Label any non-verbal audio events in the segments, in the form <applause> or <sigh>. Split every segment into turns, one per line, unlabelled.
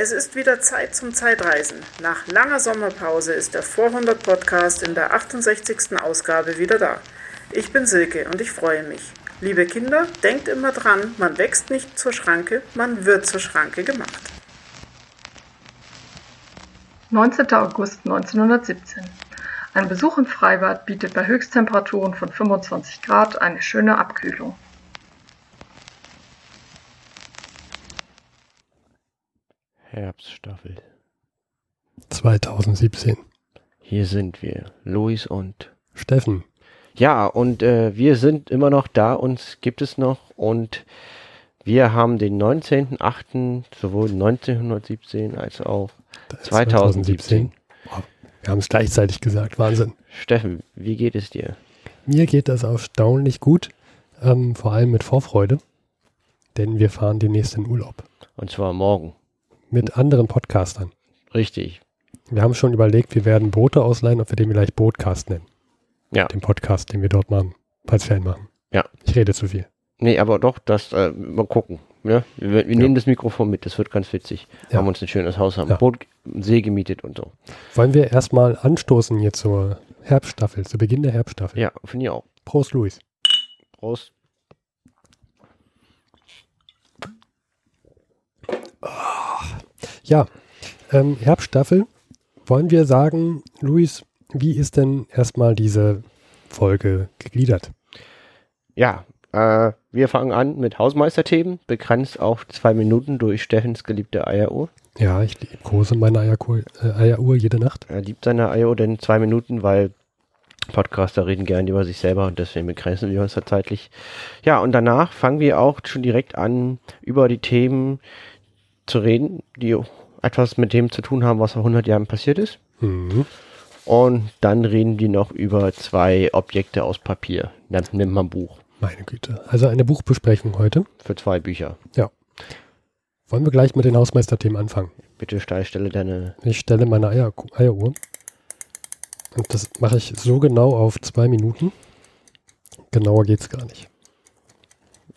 Es ist wieder Zeit zum Zeitreisen. Nach langer Sommerpause ist der 400 Podcast in der 68. Ausgabe wieder da. Ich bin Silke und ich freue mich. Liebe Kinder, denkt immer dran, man wächst nicht zur Schranke, man wird zur Schranke gemacht.
19. August 1917. Ein Besuch im Freibad bietet bei Höchsttemperaturen von 25 Grad eine schöne Abkühlung.
Herbststaffel.
2017.
Hier sind wir, Luis und
Steffen.
ja, und äh, wir sind immer noch da, uns gibt es noch und wir haben den 19.08. sowohl 1917 als auch
Da ist
2017.
Wow, Wir haben es gleichzeitig gesagt. Wahnsinn.
Steffen, wie geht es dir?
Mir geht das erstaunlich gut. Ähm, vor allem mit Vorfreude. Denn wir fahren demnächst in Urlaub.
Und zwar morgen.
Mit anderen Podcastern.
Richtig.
Wir haben schon überlegt, wir werden Boote ausleihen, ob wir den vielleicht Bootcast nennen.
Ja.
Den Podcast, den wir dort machen. Als Fan machen.
Ja.
Ich rede zu viel.
Nee, aber doch, das, äh, mal gucken. Ja? Wir, wir nehmen das Mikrofon mit, das wird ganz witzig.
Ja.
Haben uns ein schönes Haus, haben
Ja.
Boot, einen See gemietet und so.
Wollen wir erstmal anstoßen hier zur Herbststaffel, zu Beginn der Herbststaffel?
Ja, finde ich auch.
Prost, Luis.
Prost.
Ja, ähm, Herbststaffel. Wollen wir sagen, Luis, wie ist denn erstmal diese Folge gegliedert?
Ja, äh, wir fangen an mit Hausmeisterthemen, begrenzt auf zwei Minuten durch Steffens geliebte Eieruhr.
Ja, ich liebkose meine Eierkur äh, Eieruhr jede Nacht.
Er liebt seine Eieruhr denn zwei Minuten, weil Podcaster reden gerne über sich selber und deswegen begrenzen wir uns da zeitlich. Ja, und danach fangen wir auch schon direkt an, über die Themen zu reden, die etwas mit dem zu tun haben, was vor 100 Jahren passiert ist.
Mhm.
Und dann reden die noch über zwei Objekte aus Papier. Dann nimmt man ein Buch
Meine Güte. Also eine Buchbesprechung heute.
für zwei Bücher.
Wollen wir gleich mit den Hausmeisterthemen anfangen?
Bitte Steil, stelle deine
Ich stelle meine Eier Eieruhr. Und das mache ich so genau auf zwei Minuten. Genauer geht's gar nicht.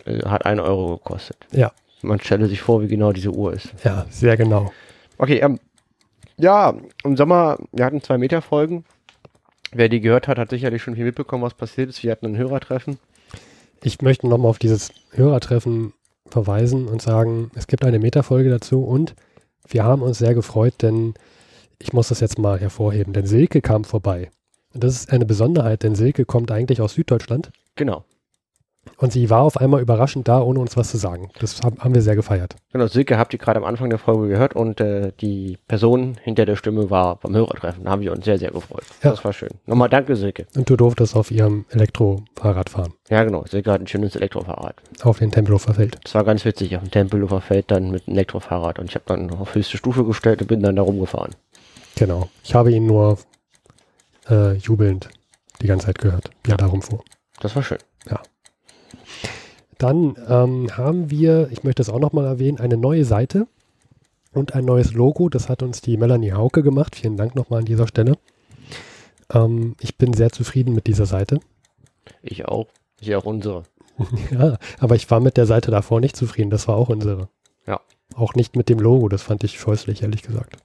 äh, hat ein Euro gekostet.
Ja.
Man stelle sich vor, wie genau diese Uhr ist.
Ja, sehr genau.
Okay, ähm, ja, im Sommer, wir hatten zwei Meter Folgen. Wer die gehört hat, hat sicherlich schon viel mitbekommen, was passiert ist. Wir hatten ein Hörertreffen.
Ich möchte nochmal auf dieses Hörertreffen verweisen und sagen, es gibt eine Metafolge dazu und wir haben uns sehr gefreut, denn ich muss das jetzt mal hervorheben, denn Silke kam vorbei. Und das ist eine Besonderheit, denn Silke kommt eigentlich aus Süddeutschland
Genau.
Und sie war auf einmal überraschend da, ohne uns was zu sagen. Das haben, wir sehr gefeiert.
Genau, Silke habt ihr gerade am Anfang der Folge gehört und äh, die Person hinter der Stimme war beim Hörertreffen. Da haben wir uns sehr, sehr gefreut.
Ja.
Das war schön. Nochmal danke, Silke.
Und du durftest auf ihrem Elektrofahrrad fahren,
Ja, genau. Silke hat ein schönes Elektrofahrrad.
auf den Tempelhofer Feld.
Das war ganz witzig auf dem Tempelhofer Feld dann mit einem Elektrofahrrad und ich habe dann auf höchste Stufe gestellt und bin dann da rumgefahren.
Genau. Ich habe ihn nur äh, jubelnd die ganze Zeit gehört, wie er da rumfuhr.
Das war schön.
Dann ähm, haben wir, ich möchte es auch nochmal erwähnen, eine neue Seite und ein neues Logo. Das hat uns die Melanie Hauke gemacht. Vielen Dank nochmal an dieser Stelle. Ähm, ich bin sehr zufrieden mit dieser Seite.
Ich auch. Ich auch unsere. <laughs>
ja, aber ich war mit der Seite davor nicht zufrieden. Das war auch unsere.
Ja.
Auch nicht mit dem Logo. Das fand ich scheußlich, ehrlich gesagt.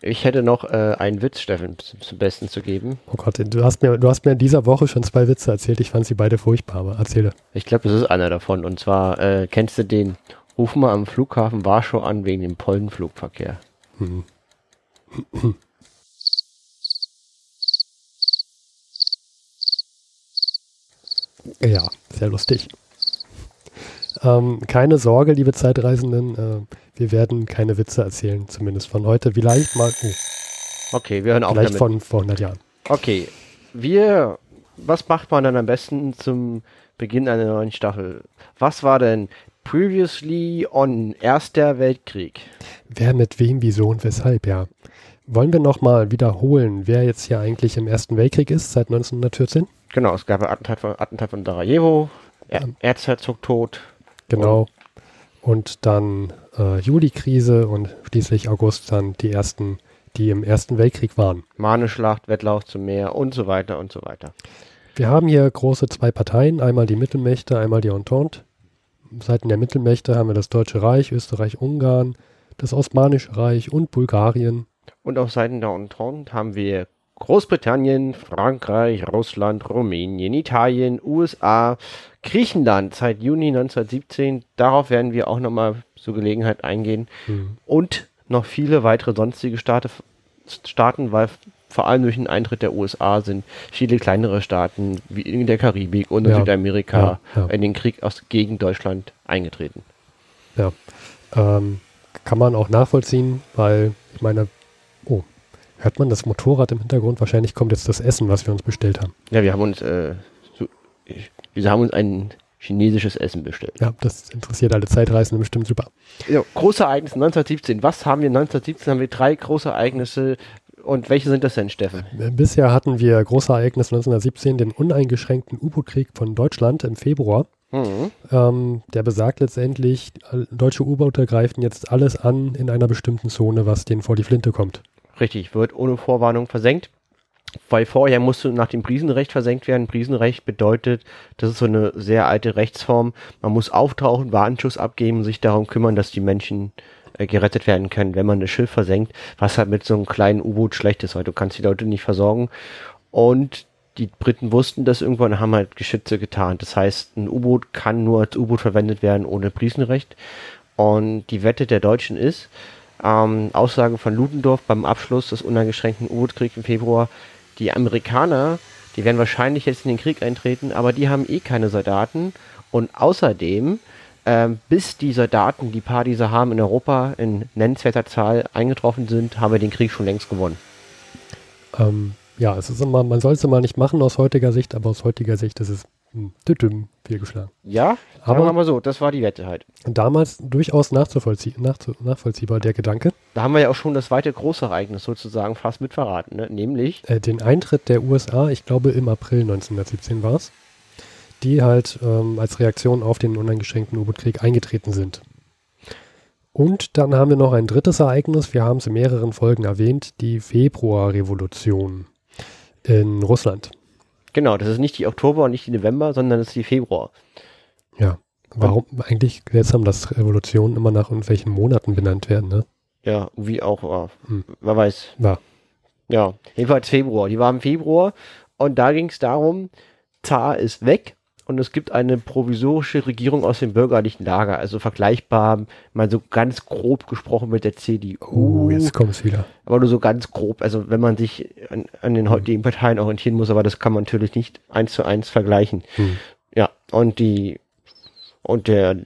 Ich hätte noch äh, einen Witz, Steffen, zum Besten zu geben.
Oh Gott, du hast, mir, du hast mir in dieser Woche schon zwei Witze erzählt. Ich fand sie beide furchtbar, aber erzähle.
Ich glaube, das ist einer davon. Und zwar, äh, kennst du den? Ruf mal am Flughafen Warschau an wegen dem Pollenflugverkehr.
Hm. <clears throat> Ja, sehr lustig. Ähm, keine Sorge, liebe Zeitreisenden, äh, wir werden keine Witze erzählen, zumindest von heute. Vielleicht mal, oh,
Okay, wir hören auf
vielleicht
damit.
von vor 100 Jahren.
Okay, wir, was macht man dann am besten zum Beginn einer neuen Staffel? Was war denn previously on Erster Weltkrieg?
Wer mit wem, wieso und weshalb, ja. Wollen wir nochmal wiederholen, wer jetzt hier eigentlich im Ersten Weltkrieg ist seit 1914?
Genau, es gab ein Attentat von, Attentat von Sarajevo, er
Ähm.
Erzherzog tot.
Genau. Und dann äh, Juli-Krise und schließlich August dann die ersten, die im Ersten Weltkrieg waren.
Marneschlacht, Wettlauf zum Meer und so weiter und so weiter.
Wir haben hier große zwei Parteien, einmal die Mittelmächte, einmal die Entente. Seiten der Mittelmächte haben wir das Deutsche Reich, Österreich, Ungarn, das Osmanische Reich und Bulgarien.
Und auf Seiten der Entente haben wir Großbritannien, Frankreich, Russland, Rumänien, Italien, USA, Griechenland seit Juni 1917. Darauf werden wir auch nochmal zur Gelegenheit eingehen.
Hm.
Und noch viele weitere sonstige Staate, Staaten, weil vor allem durch den Eintritt der USA sind viele kleinere Staaten wie in der Karibik und in
Ja.
Südamerika
Ja, ja.
in den Krieg aus, gegen Deutschland eingetreten.
Ja. Ähm, kann man auch nachvollziehen, weil ich meine, hört man das Motorrad im Hintergrund? Wahrscheinlich kommt jetzt das Essen, was wir uns bestellt haben.
Ja, wir haben uns, äh, so, ich, wir haben uns ein chinesisches Essen bestellt.
Ja, das interessiert alle Zeitreisenden bestimmt super.
Ja, große Ereignisse 1917. Was haben wir 1917? Haben wir drei große Ereignisse. Und welche sind das denn, Steffen?
Äh, Bisher hatten wir große Ereignisse 1917, den uneingeschränkten U-Boot-Krieg von Deutschland im Februar.
Mhm.
Ähm, der besagt letztendlich, deutsche U-Boote greifen jetzt alles an in einer bestimmten Zone, was denen vor die Flinte kommt.
Richtig, wird ohne Vorwarnung versenkt. Weil vorher musste nach dem Brisenrecht versenkt werden. Brisenrecht bedeutet, das ist so eine sehr alte Rechtsform. Man muss auftauchen, Warnschuss abgeben, sich darum kümmern, dass die Menschen äh, gerettet werden können, wenn man das Schiff versenkt, was halt mit so einem kleinen U-Boot schlecht ist, weil du kannst die Leute nicht versorgen. Und die Briten wussten das irgendwann und haben halt Geschütze getan. Das heißt, ein U-Boot kann nur als U-Boot verwendet werden ohne Brisenrecht. Und die Wette der Deutschen ist, ähm, Aussage von Ludendorff beim Abschluss des uneingeschränkten U-Boot-Kriegs im Februar, die Amerikaner, die werden wahrscheinlich jetzt in den Krieg eintreten, aber die haben eh keine Soldaten. Und außerdem, ähm, bis die Soldaten, die paar dieser haben in Europa in nennenswerter Zahl eingetroffen sind, haben wir den Krieg schon längst gewonnen.
Ähm, ja, es ist immer, man soll es immer nicht machen aus heutiger Sicht, aber aus heutiger Sicht ist es tütüm, fehlgeschlagen.
Ja, sagen
Aber-
wir mal so, das war die Wette halt.
Damals durchaus nachzuvollzie nachzu nachvollziehbar der Gedanke,
Da haben wir ja auch schon das zweite große Ereignis sozusagen fast mit verraten, ne? nämlich
äh, den Eintritt der USA, ich glaube im April 1917 war es, die halt ähm, als Reaktion auf den uneingeschränkten U-Boot-Krieg eingetreten sind. Und dann haben wir noch ein drittes Ereignis, wir haben es in mehreren Folgen erwähnt, die Februarrevolution in Russland.
Genau, das ist nicht die Oktober und nicht die November, sondern das ist die Februar.
Ja, warum eigentlich seltsam, dass Revolutionen immer nach irgendwelchen Monaten benannt werden, ne?
Ja, wie auch, äh,
Hm.
wer weiß.
Ja.
Ja, jedenfalls Februar. Die war im Februar und da ging es darum, Zar ist weg und es gibt eine provisorische Regierung aus dem bürgerlichen Lager, also vergleichbar, mal so ganz grob gesprochen mit der CDU.
Oh, jetzt kommt's wieder.
aber nur so ganz grob, also wenn man sich an, an den heutigen Parteien orientieren muss, aber das kann man natürlich nicht eins zu eins vergleichen.
Hm.
Ja, und die und der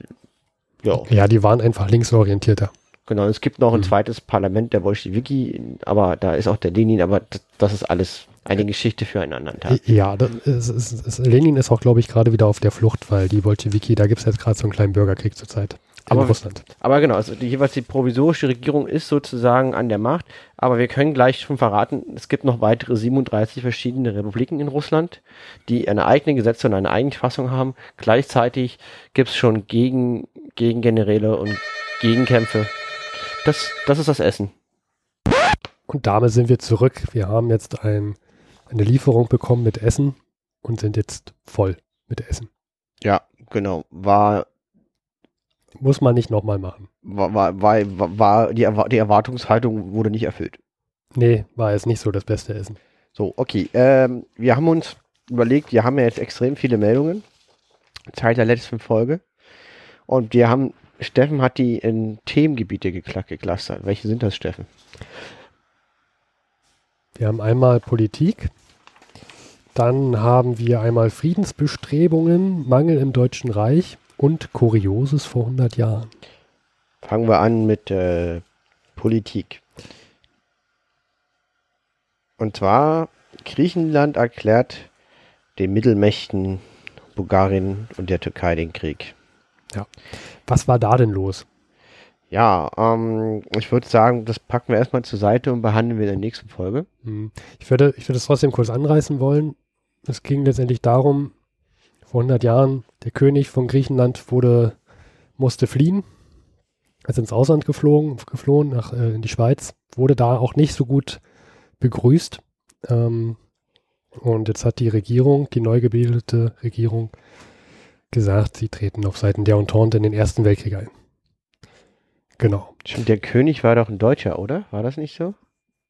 ja,
Ja, die waren einfach linksorientierter.
genau, es gibt noch ein
Hm.
zweites Parlament, der Bolschewiki, aber da ist auch der Lenin, aber das, das ist alles eine Geschichte für einen anderen Tag.
Ja, ist, ist, ist, Lenin ist auch, glaube ich, gerade wieder auf der Flucht, weil die Bolschewiki, da gibt es jetzt gerade so einen kleinen Bürgerkrieg zurzeit in
Aber-
Russland.
Aber genau, also die, jeweils die provisorische Regierung ist sozusagen an der Macht, aber wir können gleich schon verraten, es gibt noch weitere 37 verschiedene Republiken in Russland, die eine eigene Gesetze und eine eigene Fassung haben. Gleichzeitig gibt es schon Gegen, Gegengeneräle und Gegenkämpfe. Das, das ist das Essen.
Und damit sind wir zurück. Wir haben jetzt ein, eine Lieferung bekommen mit Essen und sind jetzt voll mit Essen.
Ja, genau. War,
Muss man nicht nochmal machen.
war, war, war, war die, die Erwartungshaltung wurde nicht erfüllt.
Nee, war jetzt nicht so das beste Essen.
So, okay. Ähm, wir haben uns überlegt, wir haben ja jetzt extrem viele Meldungen. Zeit der letzten Folge. Und wir haben, Steffen hat die in Themengebiete geklustert. Welche sind das, Steffen?
Wir haben einmal Politik, dann haben wir einmal Friedensbestrebungen, Mangel im Deutschen Reich und Kurioses vor 100 Jahren.
Fangen wir an mit äh, Politik. Und zwar, Griechenland erklärt den Mittelmächten Bulgarien und der Türkei den Krieg.
Was war da denn los?
Ja, ähm, ich würde sagen, das packen wir erstmal zur Seite und behandeln wir in der nächsten Folge.
Hm, Ich würde, ich würde es trotzdem kurz anreißen wollen. Es ging letztendlich darum, vor 100 Jahren, der König von Griechenland wurde, musste fliehen, ist ins Ausland geflogen, geflohen, nach, äh, in die Schweiz, wurde da auch nicht so gut begrüßt. Ähm, und jetzt hat die Regierung, die neu gebildete Regierung, gesagt, sie treten auf Seiten der Entente in den Ersten Weltkrieg ein. Genau.
Der König war doch ein Deutscher, oder? War das nicht so?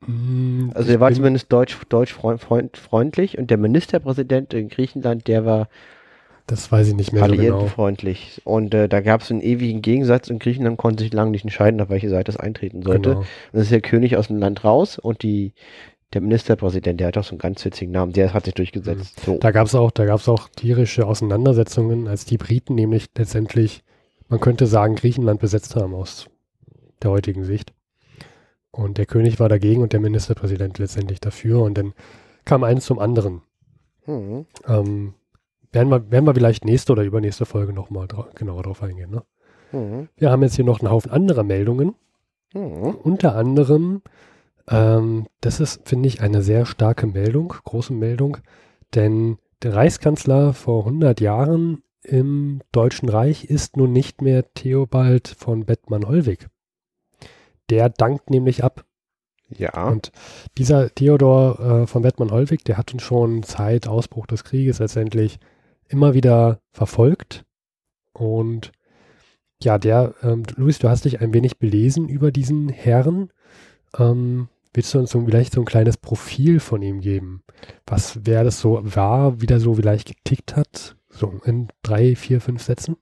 Mm,
Also er war zumindest deutsch, deutsch freund, freund, freundlich und der Ministerpräsident in Griechenland, der war
Das weiß ich nicht mehr so genau.
Und äh, da gab es einen ewigen Gegensatz und Griechenland konnte sich lange nicht entscheiden, auf welche Seite es eintreten sollte.
Genau.
Und dann ist der König aus dem Land raus und die, der Ministerpräsident, der hat auch so einen ganz witzigen Namen, der hat sich durchgesetzt. So.
Mhm. Da gab es auch, da gab's auch tierische Auseinandersetzungen, als die Briten nämlich letztendlich, man könnte sagen, Griechenland besetzt haben aus der heutigen Sicht. Und der König war dagegen und der Ministerpräsident letztendlich dafür. Und dann kam eins zum anderen.
Hm.
Ähm, werden, wir, werden wir vielleicht nächste oder übernächste Folge nochmal dra genauer drauf eingehen. Ne?
Hm.
Wir haben jetzt hier noch einen Haufen anderer Meldungen.
Hm.
Unter anderem, ähm, das ist, finde ich, eine sehr starke Meldung, große Meldung, denn der Reichskanzler vor 100 Jahren im Deutschen Reich ist nun nicht mehr Theobald von Bettmann-Hollweg. Der dankt nämlich ab.
Ja.
Und dieser Theodor äh, von Bettmann-Hollweg, der hat uns schon seit Ausbruch des Krieges letztendlich immer wieder verfolgt. Und ja, der, ähm, Luis, du hast dich ein wenig belesen über diesen Herrn. Ähm, willst du uns so vielleicht so ein kleines Profil von ihm geben? Was, wer das so war, wie der so vielleicht getickt hat? So in drei, vier, fünf Sätzen?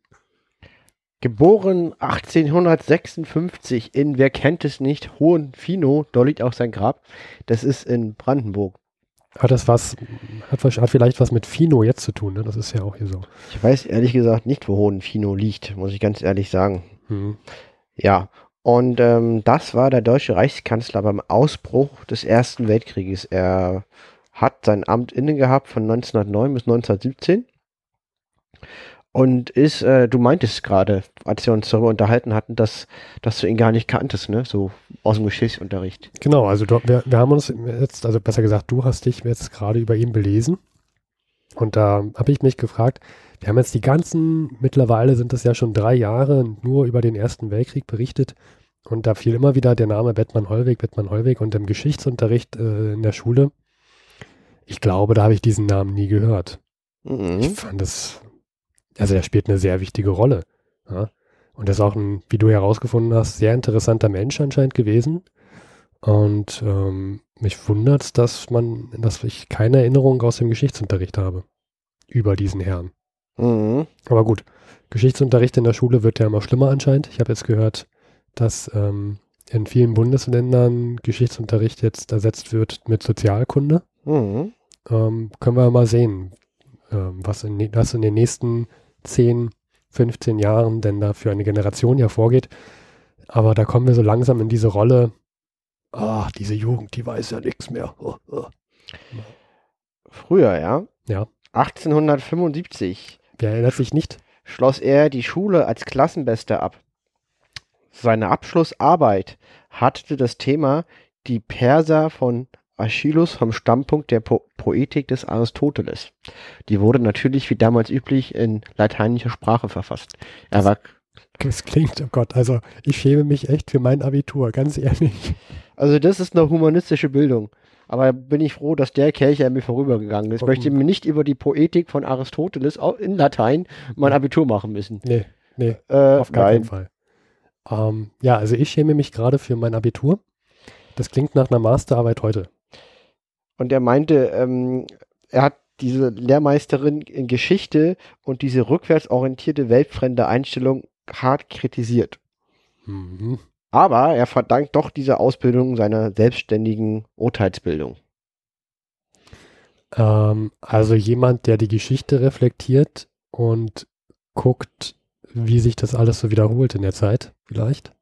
Geboren 1856 in, wer kennt es nicht, Hohenfino, da liegt auch sein Grab. Das ist in Brandenburg.
Hat das was, hat, vielleicht was mit Fino jetzt zu tun, ne? Das ist ja auch hier so.
Ich weiß ehrlich gesagt nicht, wo Hohenfino liegt, muss ich ganz ehrlich sagen.
Hm.
Ja, und ähm, das war der deutsche Reichskanzler beim Ausbruch des Ersten Weltkrieges. Er hat sein Amt inne gehabt von 1909 bis 1917 und ist, äh, du meintest gerade, als wir uns darüber unterhalten hatten, dass, dass du ihn gar nicht kanntest, ne? So aus dem Geschichtsunterricht.
Genau, also du, wir, wir haben uns jetzt, also besser gesagt, du hast dich jetzt gerade über ihn belesen. Und da habe ich mich gefragt, wir haben jetzt die ganzen, mittlerweile sind es ja schon drei Jahre, nur über den Ersten Weltkrieg berichtet. Und da fiel immer wieder der Name Bettmann-Hollweg, Bettmann-Hollweg und im Geschichtsunterricht äh, in der Schule. Ich glaube, da habe ich diesen Namen nie gehört. Ich
Mhm.
fand das, also er spielt eine sehr wichtige Rolle. Ja? Und er ist auch ein, wie du herausgefunden hast, sehr interessanter Mensch anscheinend gewesen. Und ähm, mich wundert dass man, dass ich keine Erinnerung aus dem Geschichtsunterricht habe über diesen Herrn.
Mhm.
Aber gut, Geschichtsunterricht in der Schule wird ja immer schlimmer anscheinend. Ich habe jetzt gehört, dass ähm, in vielen Bundesländern Geschichtsunterricht jetzt ersetzt wird mit Sozialkunde.
Mhm.
Ähm, können wir mal sehen, ähm, was, in, was in den nächsten 10, 15 Jahren denn da für eine Generation ja vorgeht. Aber da kommen wir so langsam in diese Rolle. Ah, diese Jugend, die weiß ja nichts mehr. Oh, <laughs> oh.
Früher, ja?
Ja.
1875
Wer erinnert sich nicht?
schloss er die Schule als Klassenbester ab. Seine Abschlussarbeit hatte das Thema Die Perser von Aeschylus vom Standpunkt der po Poetik des Aristoteles. Die wurde natürlich wie damals üblich in lateinischer Sprache verfasst. Er war,
Es klingt, oh Gott, also ich schäme mich echt für mein Abitur, ganz ehrlich.
also das ist eine humanistische Bildung. Aber bin ich froh, dass der Kelch an mir vorübergegangen ist. Ich möchte mir nicht über die Poetik von Aristoteles in Latein mein Abitur machen müssen.
Nee, nee,
Äh,
auf gar keinen Fall. Ähm, ja, also ich schäme mich gerade für mein Abitur. Das klingt nach einer Masterarbeit heute.
Und er meinte, ähm, er hat diese Lehrmeisterin in Geschichte und diese rückwärtsorientierte weltfremde Einstellung hart kritisiert.
Mhm.
Aber er verdankt doch dieser Ausbildung seiner selbstständigen Urteilsbildung.
Ähm, also jemand, der die Geschichte reflektiert und guckt, wie sich das alles so wiederholt in der Zeit, vielleicht.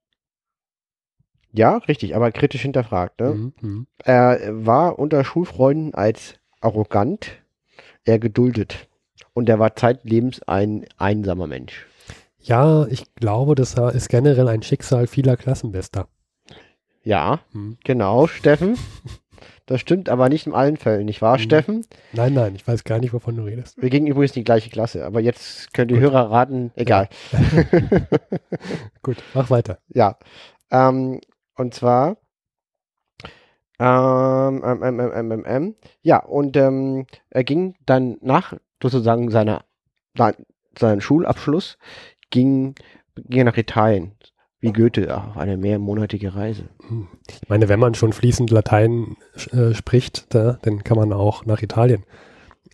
Ja, richtig, aber kritisch hinterfragt. Ne?
Mhm. Mhm.
Er war unter Schulfreunden als arrogant, er geduldet. Und er war zeitlebens ein einsamer Mensch.
Ja, ich glaube, das ist generell ein Schicksal vieler Klassenbester.
Ja,
Mhm.
genau, Steffen. Das stimmt aber nicht in allen Fällen, nicht wahr,
Mhm.
Steffen?
Nein, nein, ich weiß gar nicht, wovon du redest.
Wir gingen übrigens die gleiche Klasse, aber jetzt können die
Gut.
Hörer raten, egal. <laughs>
Gut, mach weiter.
Ja. Ähm, und zwar, ähm, ähm, ähm, ähm, ähm, ähm, ähm, ja, und ähm, er ging dann nach sozusagen seiner, seinem Schulabschluss, ging, ging er nach Italien. wie Goethe, auf eine mehrmonatige Reise.
Ich meine, wenn man schon fließend Latein äh, spricht, da, dann kann man auch nach Italien.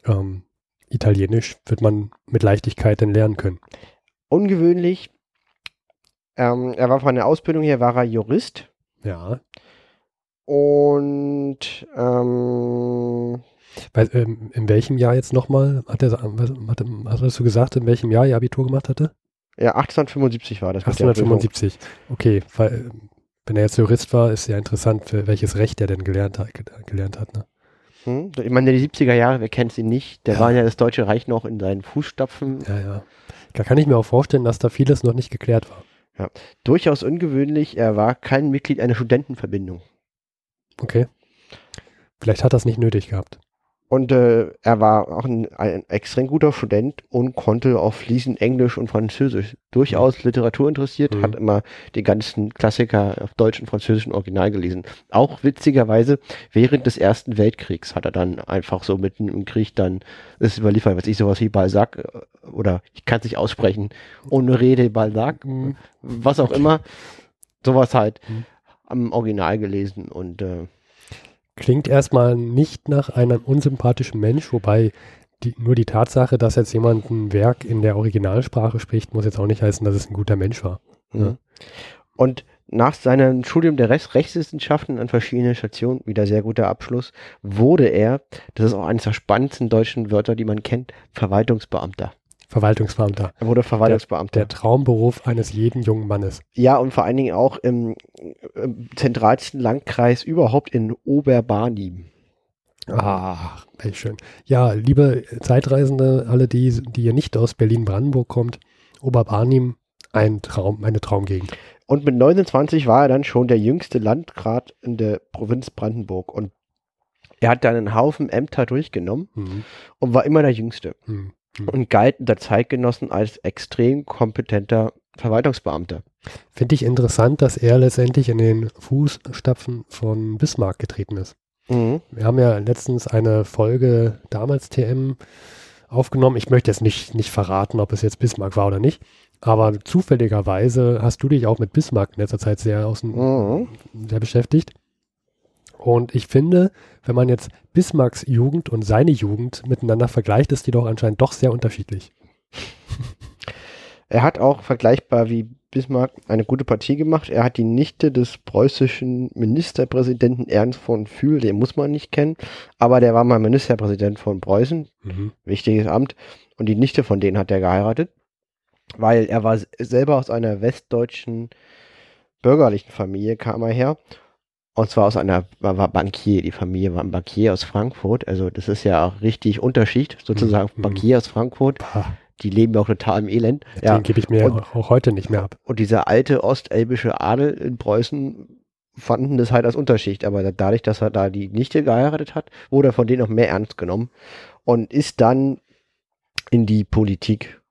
Ähm, Italienisch wird man mit Leichtigkeit dann lernen können.
Ungewöhnlich, ähm, er war von der Ausbildung her, war er Jurist
Ja.
und ähm,
Weil, ähm, in welchem Jahr jetzt nochmal, hat er, hat, hast du gesagt, in welchem Jahr ihr Abitur gemacht hatte?
ja, 1875 war das. mit der Prüfung.
1875. Okay, weil, wenn er jetzt Jurist war, ist ja interessant, für welches Recht er denn gelernt hat. Gelernt hat ne?
Hm? Ich meine, die 70er Jahre, wer kennt sie nicht? Da
Ja.
war ja das Deutsche Reich noch in seinen Fußstapfen.
Ja, ja. Da kann ich mir auch vorstellen, dass da vieles noch nicht geklärt war.
Durchaus ungewöhnlich, er war kein Mitglied einer Studentenverbindung.
Okay. Vielleicht hat das nicht nötig gehabt.
Und äh, er war auch ein, ein extrem guter Student und konnte auch fließend Englisch und Französisch. Durchaus Literatur interessiert,
Mhm.
hat immer die ganzen Klassiker auf Deutsch und Französisch Original gelesen. Auch witzigerweise, während des Ersten Weltkriegs hat er dann einfach so mitten im Krieg dann, das ist überliefert, was ich sowas wie Balzac, äh, oder ich kann es nicht aussprechen, ohne Rede Balzac,
Mhm.
was auch immer, sowas halt
Mhm.
am Original gelesen und äh,
Klingt erstmal nicht nach einem unsympathischen Mensch, wobei die, nur die Tatsache, dass jetzt jemand ein Werk in der Originalsprache spricht, muss jetzt auch nicht heißen, dass es ein guter Mensch war.
Ja. Und nach seinem Studium der Rechts Rechtswissenschaften an verschiedenen Stationen, wieder sehr guter Abschluss, wurde er, das ist auch eines der spannendsten deutschen Wörter, die man kennt, Verwaltungsbeamter.
Verwaltungsbeamter.
Er wurde Verwaltungsbeamter.
Der Traumberuf eines jeden jungen Mannes.
ja, und vor allen Dingen auch im, im zentralsten Landkreis überhaupt in Oberbarnim.
Ach, welch schön. Ja, liebe Zeitreisende, alle die, die ihr nicht aus Berlin-Brandenburg kommt, Oberbarnim, ein Traum, eine Traumgegend.
Und mit 29 war er dann schon der jüngste Landrat in der Provinz Brandenburg. Und er hat dann einen Haufen Ämter durchgenommen
Hm,
und war immer der Jüngste.
Hm.
und galt unter Zeitgenossen als extrem kompetenter Verwaltungsbeamter.
Finde ich interessant, dass er letztendlich in den Fußstapfen von Bismarck getreten ist. Wir haben ja letztens eine Folge damals TM aufgenommen. Ich möchte jetzt nicht, nicht verraten, ob es jetzt Bismarck war oder nicht. Aber zufälligerweise hast du dich auch mit Bismarck in letzter Zeit sehr, außen,
Mhm.
sehr beschäftigt. Und ich finde, wenn man jetzt Bismarcks Jugend und seine Jugend miteinander vergleicht, ist die doch anscheinend doch sehr unterschiedlich.
Er hat auch vergleichbar wie Bismarck eine gute Partie gemacht. Er hat die Nichte des preußischen Ministerpräsidenten Ernst von Fühl, den muss man nicht kennen, aber der war mal Ministerpräsident von Preußen,
Mhm.
wichtiges Amt, und die Nichte von denen hat er geheiratet, weil er war selber aus einer westdeutschen bürgerlichen Familie, kam er her. Und zwar aus einer, er war Bankier, die Familie war ein Bankier aus Frankfurt, also das ist ja auch richtig Unterschicht, sozusagen
Mhm.
Bankier aus Frankfurt,
Pah,
die leben ja auch total im Elend. Ja,
Den gebe ich mir
und-
auch, heute nicht mehr ab.
und dieser alte ostelbische Adel in Preußen fanden das halt als Unterschicht, aber da- dadurch, dass er da die Nichte geheiratet hat, wurde er von denen auch mehr ernst genommen und ist dann in die Politik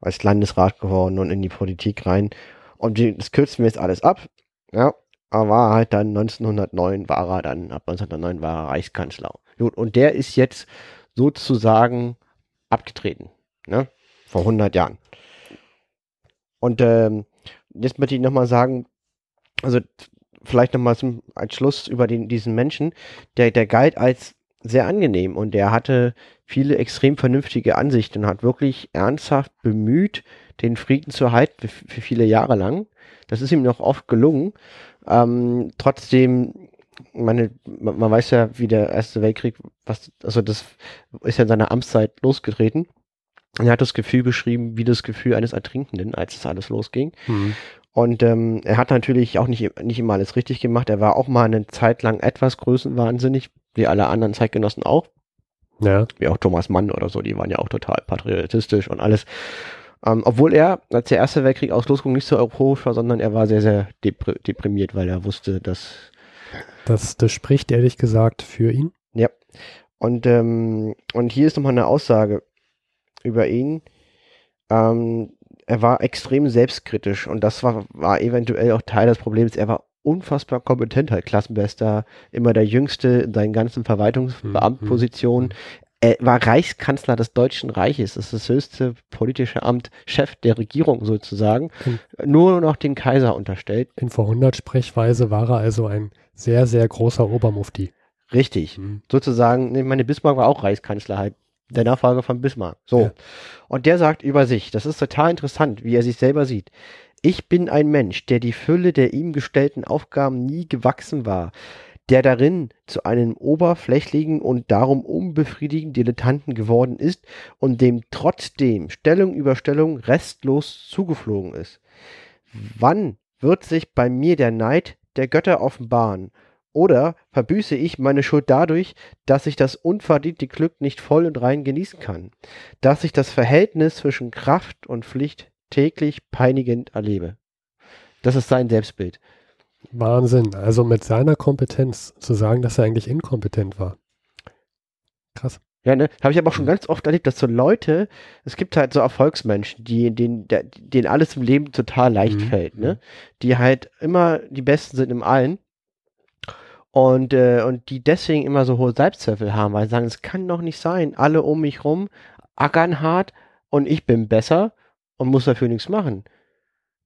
als Landesrat geworden und in die Politik rein. Und das kürzen wir jetzt alles ab. Ja, aber war halt dann 1909 war er dann, ab 1909 war er Reichskanzler. Gut, und der ist jetzt sozusagen abgetreten, ne? Vor 100 Jahren. Und ähm, jetzt möchte ich nochmal sagen, also vielleicht nochmal zum als Schluss über den, diesen Menschen, der, der galt als sehr angenehm und der hatte viele extrem vernünftige Ansichten und hat wirklich ernsthaft bemüht, den Frieden zu erhalten für, für viele Jahre lang. Das ist ihm noch oft gelungen. Ähm, trotzdem, meine, man, man weiß ja, wie der Erste Weltkrieg, was, also das ist ja in seiner Amtszeit losgetreten. Und er hat das Gefühl beschrieben, wie das Gefühl eines Ertrinkenden, als das alles losging.
Mhm.
Und ähm, er hat natürlich auch nicht, nicht immer alles richtig gemacht. Er war auch mal eine Zeit lang etwas größenwahnsinnig, wie alle anderen Zeitgenossen auch,
Ja,
wie auch Thomas Mann oder so, die waren ja auch total patriotistisch und alles. Ähm, obwohl er, als der Erste Weltkrieg aus losging, nicht so euphorisch war, sondern er war sehr, sehr depr deprimiert, weil er wusste, dass
das, das spricht ehrlich gesagt für ihn.
Ja. Und, ähm, und hier ist nochmal eine Aussage über ihn. Ähm, er war extrem selbstkritisch und das war, war eventuell auch Teil des Problems. Er war unfassbar kompetent, halt Klassenbester, immer der Jüngste in seinen ganzen Verwaltungsbeamtpositionen.
Mhm.
Er war Reichskanzler des Deutschen Reiches. Das ist das höchste politische Amt, Chef der Regierung sozusagen.
Hm.
Nur noch dem Kaiser unterstellt.
In Vorhundert-Sprechweise war er also ein sehr, sehr großer Obermufti.
Richtig.
Mhm.
Sozusagen, ne, meine Bismarck war auch Reichskanzler halt. Der Nachfolger von Bismarck. So.
Ja.
Und der sagt über sich, das ist total interessant, wie er sich selber sieht. Ich bin ein Mensch, der die Fülle der ihm gestellten Aufgaben nie gewachsen war, der darin zu einem oberflächlichen und darum unbefriedigenden Dilettanten geworden ist und dem trotzdem Stellung über Stellung restlos zugeflogen ist. Wann wird sich bei mir der Neid der Götter offenbaren? Oder verbüße ich meine Schuld dadurch, dass ich das unverdiente Glück nicht voll und rein genießen kann, dass ich das Verhältnis zwischen Kraft und Pflicht täglich peinigend erlebe? Das ist sein Selbstbild.
Wahnsinn. Also mit seiner Kompetenz zu sagen, dass er eigentlich inkompetent war. Krass.
Ja, ne? Habe ich aber auch schon ganz oft erlebt, dass so Leute, es gibt halt so Erfolgsmenschen, die, denen, der- denen alles im Leben total leicht
Mhm.
fällt, ne? Die halt immer die Besten sind im Allen. Und, äh, und die deswegen immer so hohe Selbstzweifel haben, weil sie sagen, es kann doch nicht sein. Alle um mich rum ackern hart und ich bin besser und muss dafür nichts machen.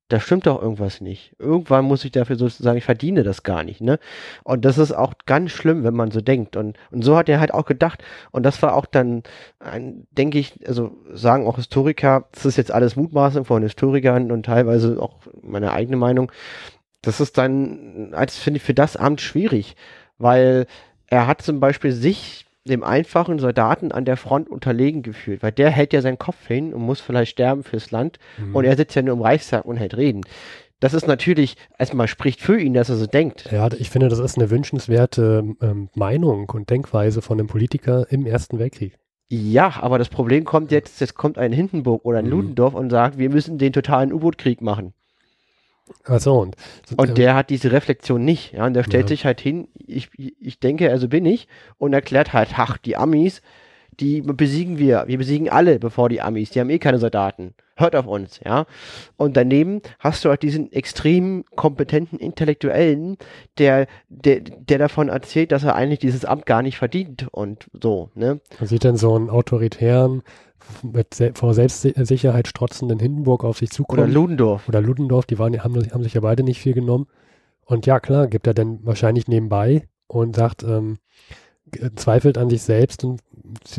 Da stimmt doch irgendwas nicht. Irgendwann muss ich dafür sozusagen, ich verdiene das gar nicht, ne? Und das ist auch ganz schlimm, wenn man so denkt. Und, und so hat er halt auch gedacht. Und das war auch dann, ein, denke ich, also sagen auch Historiker, das ist jetzt alles Mutmaßung von Historikern und teilweise auch meine eigene Meinung. Das ist dann, als finde ich, für das Amt schwierig, weil er hat zum Beispiel sich dem einfachen Soldaten an der Front unterlegen gefühlt, weil der hält ja seinen Kopf hin und muss vielleicht sterben fürs Land
Mhm.
und er sitzt ja nur im Reichstag und hält Reden. Das ist natürlich, erstmal spricht für ihn, dass er so denkt.
Ja, ich finde, das ist eine wünschenswerte ähm, Meinung und Denkweise von einem Politiker im Ersten Weltkrieg.
Ja, aber das Problem kommt jetzt, jetzt kommt ein Hindenburg oder ein
Mhm.
Ludendorff und sagt, wir müssen den totalen U-Boot-Krieg machen.
Achso, und,
Und der hat diese Reflexion nicht. Ja, und der stellt
Ja.
sich halt hin, ich, ich denke, also bin ich, und erklärt halt, ach, die Amis, die besiegen wir, wir besiegen alle, bevor die Amis, die haben eh keine Soldaten. Hört auf uns, ja. Und daneben hast du halt diesen extrem kompetenten Intellektuellen, der, der, der davon erzählt, dass er eigentlich dieses Amt gar nicht verdient und so, ne?
Man sieht dann so einen autoritären, mit se vor Selbstsicherheit strotzenden Hindenburg auf sich
Oder
zukommen.
Ludendorff.
Oder Ludendorff, die waren, haben, haben sich ja beide nicht viel genommen. Und ja, klar, gibt er dann wahrscheinlich nebenbei und sagt, ähm, zweifelt an sich selbst und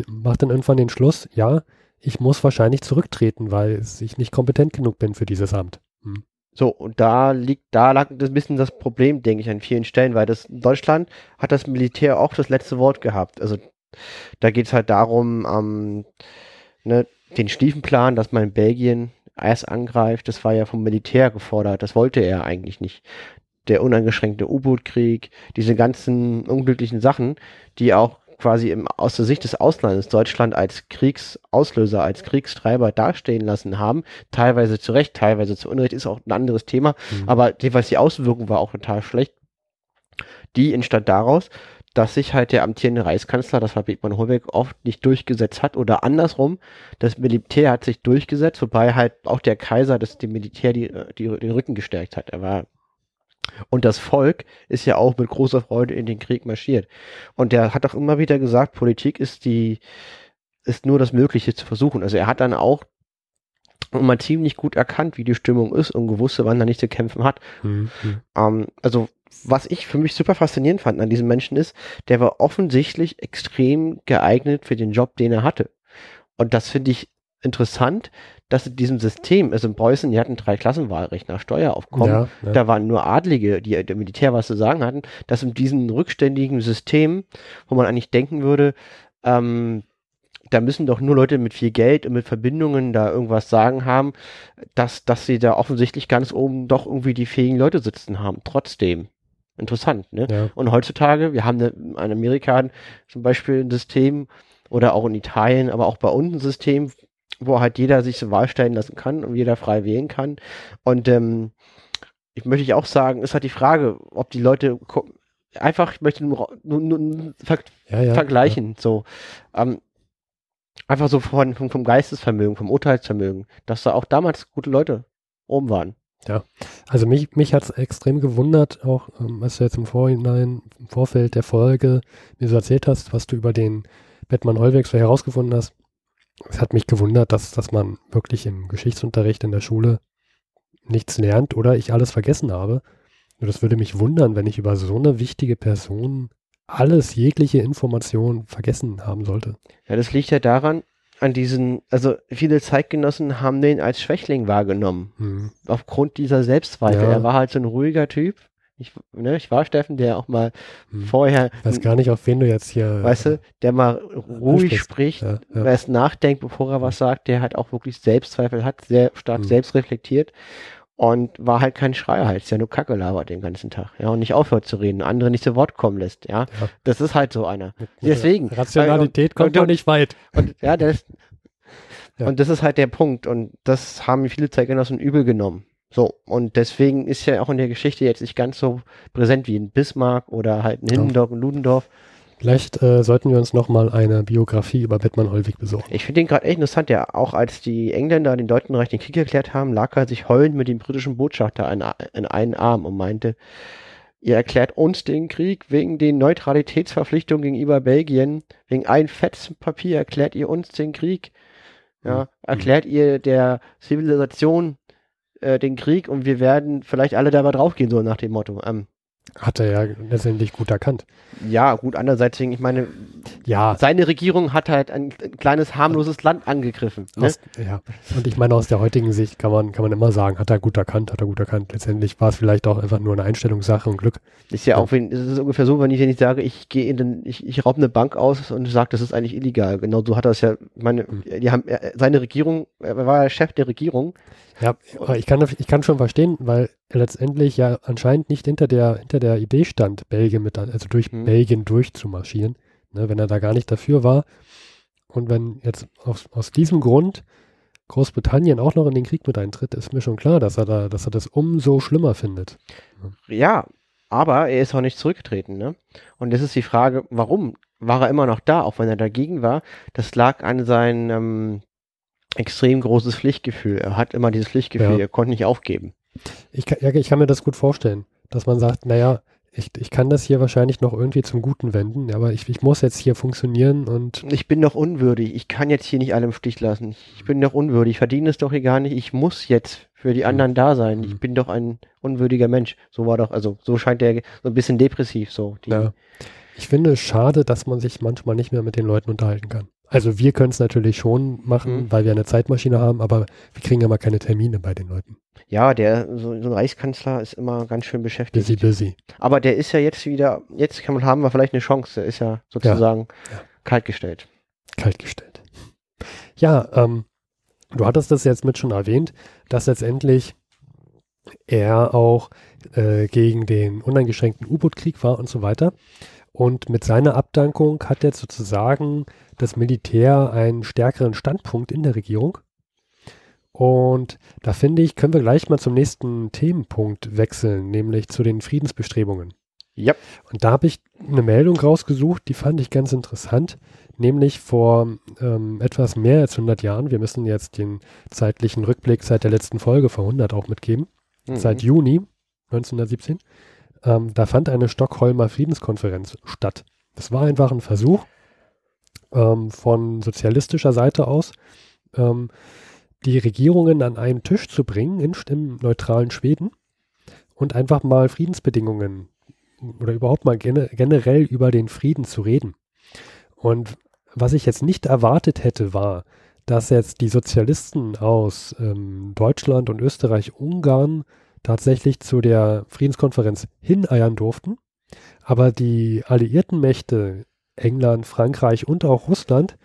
macht dann irgendwann den Schluss, ja, ich muss wahrscheinlich zurücktreten, weil ich nicht kompetent genug bin für dieses Amt. Hm.
So, und da liegt, da lag ein bisschen das Problem, denke ich, an vielen Stellen, weil das Deutschland hat das Militär auch das letzte Wort gehabt. Also da geht es halt darum, ähm, ne, den Stiefenplan, dass man in Belgien erst angreift, das war ja vom Militär gefordert, das wollte er eigentlich nicht. Der uneingeschränkte U-Boot-Krieg, diese ganzen unglücklichen Sachen, die auch quasi im, aus der Sicht des Auslandes Deutschland als Kriegsauslöser, als Kriegstreiber dastehen lassen haben, teilweise zu Recht, teilweise zu Unrecht, ist auch ein anderes Thema,
Mhm.
aber jedenfalls die Auswirkung war auch total schlecht. Die entstand daraus, dass sich halt der amtierende Reichskanzler, das war Bethmann Hollweg, oft nicht durchgesetzt hat oder andersrum, das Militär hat sich durchgesetzt, wobei halt auch der Kaiser das dem Militär die, die, den Rücken gestärkt hat. Er war und das Volk ist ja auch mit großer Freude in den Krieg marschiert. Und der hat auch immer wieder gesagt, Politik ist die, ist nur das Mögliche zu versuchen. Also er hat dann auch immer ziemlich gut erkannt, wie die Stimmung ist und gewusst, wann er nicht zu kämpfen hat.
Hm, hm.
Ähm, also, was ich für mich super faszinierend fand an diesem Menschen ist, der war offensichtlich extrem geeignet für den Job, den er hatte. Und das finde ich interessant, dass in diesem System, also in Preußen, die hatten drei Klassenwahlrecht nach Steueraufkommen,
Ja, ja.
da waren nur Adlige, die im Militär was zu sagen hatten, dass in diesem rückständigen System, wo man eigentlich denken würde, ähm, da müssen doch nur Leute mit viel Geld und mit Verbindungen da irgendwas sagen haben, dass, dass sie da offensichtlich ganz oben doch irgendwie die fähigen Leute sitzen haben. Trotzdem. Interessant, ne?
ja.
Und heutzutage, wir haben in Amerika zum Beispiel ein System oder auch in Italien, aber auch bei uns ein System, wo halt jeder sich zur Wahl stellen lassen kann und jeder frei wählen kann. Und ähm, ich möchte auch sagen, ist halt die Frage, ob die Leute einfach, ich möchte nur, nur, nur ver
ja, ja,
vergleichen, so. Ähm, einfach so von, vom, vom Geistesvermögen, vom Urteilsvermögen, dass da auch damals gute Leute oben waren.
Also mich, mich hat es extrem gewundert, auch ähm, was du jetzt im Vorhinein, im Vorfeld der Folge mir so erzählt hast, was du über den Bettmann Hollweg so herausgefunden hast, es hat mich gewundert, dass, dass man wirklich im Geschichtsunterricht in der Schule nichts lernt oder ich alles vergessen habe. Nur das würde mich wundern, wenn ich über so eine wichtige Person alles, jegliche Information vergessen haben sollte.
Ja, das liegt ja daran, an diesen, also viele Zeitgenossen haben den als Schwächling wahrgenommen.
Hm.
Aufgrund dieser Selbstzweifel.
Ja.
Er war halt so ein ruhiger Typ. Ich, ne, ich war Steffen, der auch mal
Hm.
vorher,
Weiß gar nicht, auf wen du jetzt hier.
weißt du, der mal ruhig spricht,
Ja, ja.
erst nachdenkt, bevor er was sagt, der halt auch wirklich Selbstzweifel hat, sehr stark
Hm.
selbst reflektiert und war halt kein Schreierhals, der nur Kacke labert den ganzen Tag, ja, und nicht aufhört zu reden, andere nicht zu Wort kommen lässt, ja.
Ja.
Das ist halt so einer. Deswegen.
Rationalität
Weil-
kommt man nicht weit.
Und ja, das, <laughs>
Ja.
und das ist halt der Punkt. Und das haben viele Zeitgenossen übel genommen. So, und deswegen ist ja auch in der Geschichte jetzt nicht ganz so präsent wie in Bismarck oder halt in
Ja.
Hiddendorf und Ludendorff.
Vielleicht äh, sollten wir uns nochmal eine Biografie über Bettmann Hollweg besorgen.
Ich finde den gerade echt interessant, ja, auch als die Engländer den Deutschen Reich den Krieg erklärt haben, lag er sich heulend mit dem britischen Botschafter in, in einen Arm und meinte, ihr erklärt uns den Krieg wegen den Neutralitätsverpflichtungen gegenüber Belgien, wegen ein fettes Papier erklärt ihr uns den Krieg. Ja,
Mhm.
erklärt ihr der Zivilisation äh, den Krieg und wir werden vielleicht alle dabei draufgehen, so nach dem Motto. Ähm,
Hat er ja letztendlich gut erkannt.
ja, gut, andererseits, ich meine,
Ja,
seine Regierung hat halt ein kleines, harmloses Land angegriffen. Ne?
aus, ja. Und ich meine, aus der heutigen Sicht kann man, kann man immer sagen, hat er gut erkannt, hat er gut erkannt. Letztendlich war es vielleicht auch einfach nur eine Einstellungssache und Glück.
Ist ja auch, wenn, es ist ungefähr so, wenn ich, wenn ich sage, ich gehe in den, ich, ich raube eine Bank aus und sage, das ist eigentlich illegal. Genau so hat er es ja, ich meine,
Mhm.
die haben, seine Regierung, er war ja Chef der Regierung.
Ja, aber ich kann, ich kann schon verstehen, weil er letztendlich ja anscheinend nicht hinter der, hinter der Idee stand, Belgien mit, also durch
Mhm.
Belgien durchzumarschieren, ne, wenn er da gar nicht dafür war. Und wenn jetzt aus, aus diesem Grund Großbritannien auch noch in den Krieg mit eintritt, ist mir schon klar, dass er da, dass er das umso schlimmer findet.
Ja, aber er ist auch nicht zurückgetreten, ne? Und das ist die Frage, warum war er immer noch da, auch wenn er dagegen war? Das lag an seinem ähm, extrem großes Pflichtgefühl. Er hat immer dieses Pflichtgefühl,
Ja.
er konnte nicht aufgeben.
Ich kann, ja, ich kann mir das gut vorstellen, dass man sagt, naja, ich, ich kann das hier wahrscheinlich noch irgendwie zum Guten wenden, aber ich, ich muss jetzt hier funktionieren und
Ich bin doch unwürdig, ich kann jetzt hier nicht alle im Stich lassen. Ich bin doch unwürdig, ich verdiene es doch hier gar nicht, ich muss jetzt für die anderen da sein. Ich
Mhm.
bin doch ein unwürdiger Mensch. So war doch, also so scheint er so ein bisschen depressiv so.
Ja. Ich finde es schade, dass man sich manchmal nicht mehr mit den Leuten unterhalten kann. Also wir können es natürlich schon machen,
Mhm.
weil wir eine Zeitmaschine haben, aber wir kriegen immer keine Termine bei den Leuten.
Ja, der, so, so ein Reichskanzler ist immer ganz schön beschäftigt.
Busy, busy.
Aber der ist ja jetzt wieder, jetzt kann man, haben wir vielleicht eine Chance, der ist ja sozusagen
Ja.
kaltgestellt.
Kaltgestellt. Ja, ähm, du hattest das jetzt mit schon erwähnt, dass letztendlich er auch äh, gegen den uneingeschränkten U-Boot-Krieg war und so weiter. Und mit seiner Abdankung hat jetzt sozusagen das Militär einen stärkeren Standpunkt in der Regierung. Und da finde ich, können wir gleich mal zum nächsten Themenpunkt wechseln, nämlich zu den Friedensbestrebungen.
Ja.
Und da habe ich eine Meldung rausgesucht, die fand ich ganz interessant, nämlich vor ähm, etwas mehr als 100 Jahren. Wir müssen jetzt den zeitlichen Rückblick seit der letzten Folge vor 100 auch mitgeben,
Mhm.
seit Juni 1917. Ähm, da fand eine Stockholmer Friedenskonferenz statt. Das war einfach ein Versuch ähm, von sozialistischer Seite aus, ähm, die Regierungen an einen Tisch zu bringen in, im neutralen Schweden und einfach mal Friedensbedingungen oder überhaupt mal gene, generell über den Frieden zu reden. Und was ich jetzt nicht erwartet hätte, war, dass jetzt die Sozialisten aus ähm, Deutschland und Österreich, Ungarn tatsächlich zu der Friedenskonferenz hineiern durften, aber die alliierten Mächte, England, Frankreich und auch Russland,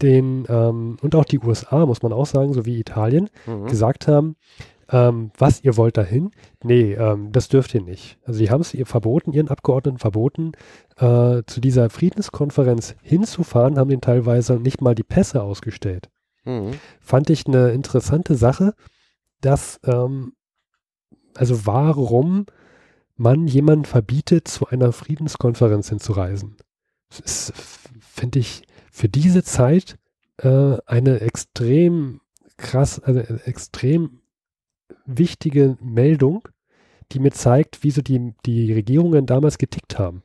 den, ähm, und auch die USA, muss man auch sagen, sowie Italien,
Mhm.
gesagt haben, ähm, was, ihr wollt dahin? Nee, ähm, das dürft ihr nicht. Also die haben es ihr verboten, ihren Abgeordneten verboten, äh, zu dieser Friedenskonferenz hinzufahren, haben den teilweise nicht mal die Pässe ausgestellt.
Mhm.
Fand ich eine interessante Sache, dass, ähm, also warum man jemanden verbietet, zu einer Friedenskonferenz hinzureisen. Das ist, finde ich, für diese Zeit äh, eine extrem krass, also extrem wichtige Meldung, die mir zeigt, wie so die, die Regierungen damals getickt haben.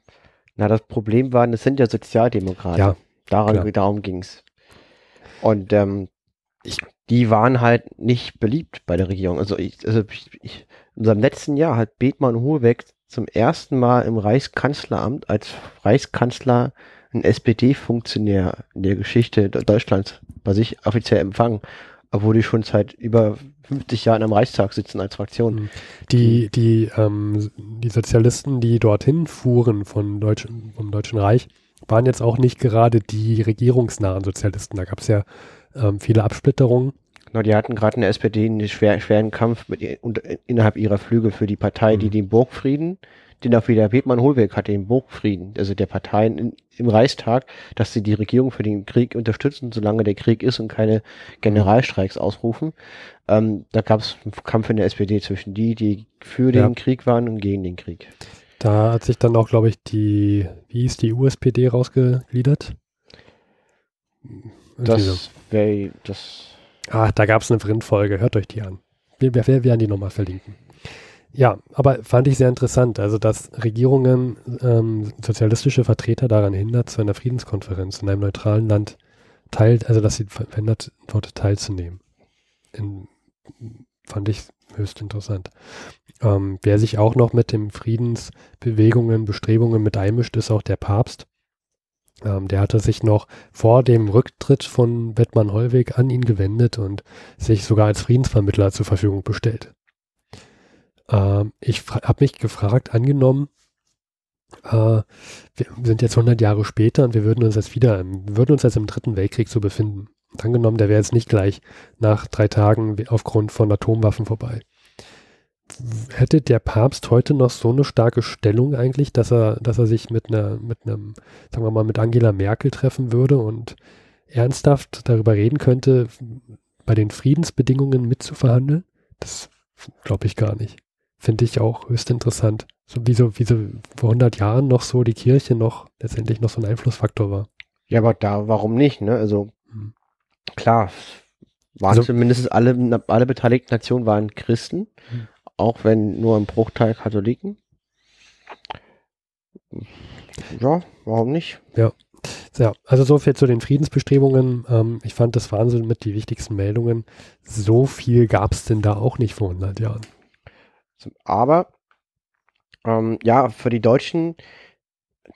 Na, das Problem war, das sind ja Sozialdemokraten.
Ja.
Daran,
Klar.
darum ging's. Und ähm, die waren halt nicht beliebt bei der Regierung. Also, ich, also ich, ich, in unserem letzten Jahr hat Bethmann Hohlweg zum ersten Mal im Reichskanzleramt als Reichskanzler ein SPD-Funktionär in der Geschichte Deutschlands bei sich offiziell empfangen, obwohl die schon seit über 50 Jahren am Reichstag sitzen als Fraktion.
Mhm. Die, die, ähm, die Sozialisten, die dorthin fuhren von Deutsch, vom Deutschen Reich, waren jetzt auch nicht gerade die regierungsnahen Sozialisten. Da gab es ja ähm, viele Absplitterungen.
Genau, die hatten gerade in der SPD einen schwer, schweren Kampf mit, unter, innerhalb ihrer Flügel für die Partei, die
Mhm.
den Burgfrieden, den auch wieder Bethmann Hohlweg hatte, den Burgfrieden, also der Parteien in, im Reichstag, dass sie die Regierung für den Krieg unterstützen, solange der Krieg ist und keine Generalstreiks ausrufen. Ähm, da gab es einen Kampf in der SPD zwischen die, die für den
Ja.
Krieg waren und gegen den Krieg.
Da hat sich dann auch, glaube ich, die, wie hieß die USPD rausgegliedert?
Das wäre das.
Ah, da gab es eine Printfolge, hört euch die an. Wir, wir werden die nochmal verlinken. Ja, aber fand ich sehr interessant, also dass Regierungen ähm, sozialistische Vertreter daran hindert, zu einer Friedenskonferenz in einem neutralen Land teil, also dass sie verhindert, dort teilzunehmen. In, fand ich höchst interessant. Ähm, wer sich auch noch mit den Friedensbewegungen, Bestrebungen mit einmischt, ist auch der Papst. Ähm, der hatte sich noch vor dem Rücktritt von Bettmann Hollweg an ihn gewendet und sich sogar als Friedensvermittler zur Verfügung bestellt. Ähm, ich habe mich gefragt, angenommen, äh, wir sind jetzt 100 Jahre später und wir würden uns jetzt wieder, würden uns jetzt im Dritten Weltkrieg so befinden. Angenommen, der wäre jetzt nicht gleich nach drei Tagen aufgrund von Atomwaffen vorbei. Hätte der Papst heute noch so eine starke Stellung eigentlich, dass er, dass er sich mit einer, mit einem, sagen wir mal, mit Angela Merkel treffen würde und ernsthaft darüber reden könnte, bei den Friedensbedingungen mitzuverhandeln? Das glaube ich gar nicht. Finde ich auch höchst interessant. So wie so, wie so vor 100 Jahren noch so die Kirche noch letztendlich noch so ein Einflussfaktor war.
Ja, aber da, warum nicht, ne? Also,
Hm.
klar, waren
Also-
zumindest alle, alle beteiligten Nationen waren Christen,
Hm.
Auch wenn nur ein Bruchteil Katholiken. Ja, warum nicht?
Ja, also so viel zu den Friedensbestrebungen. Ähm, ich fand, das so mit die wichtigsten Meldungen. So viel gab es denn da auch nicht vor 100 Jahren.
Aber ähm, ja, für die Deutschen,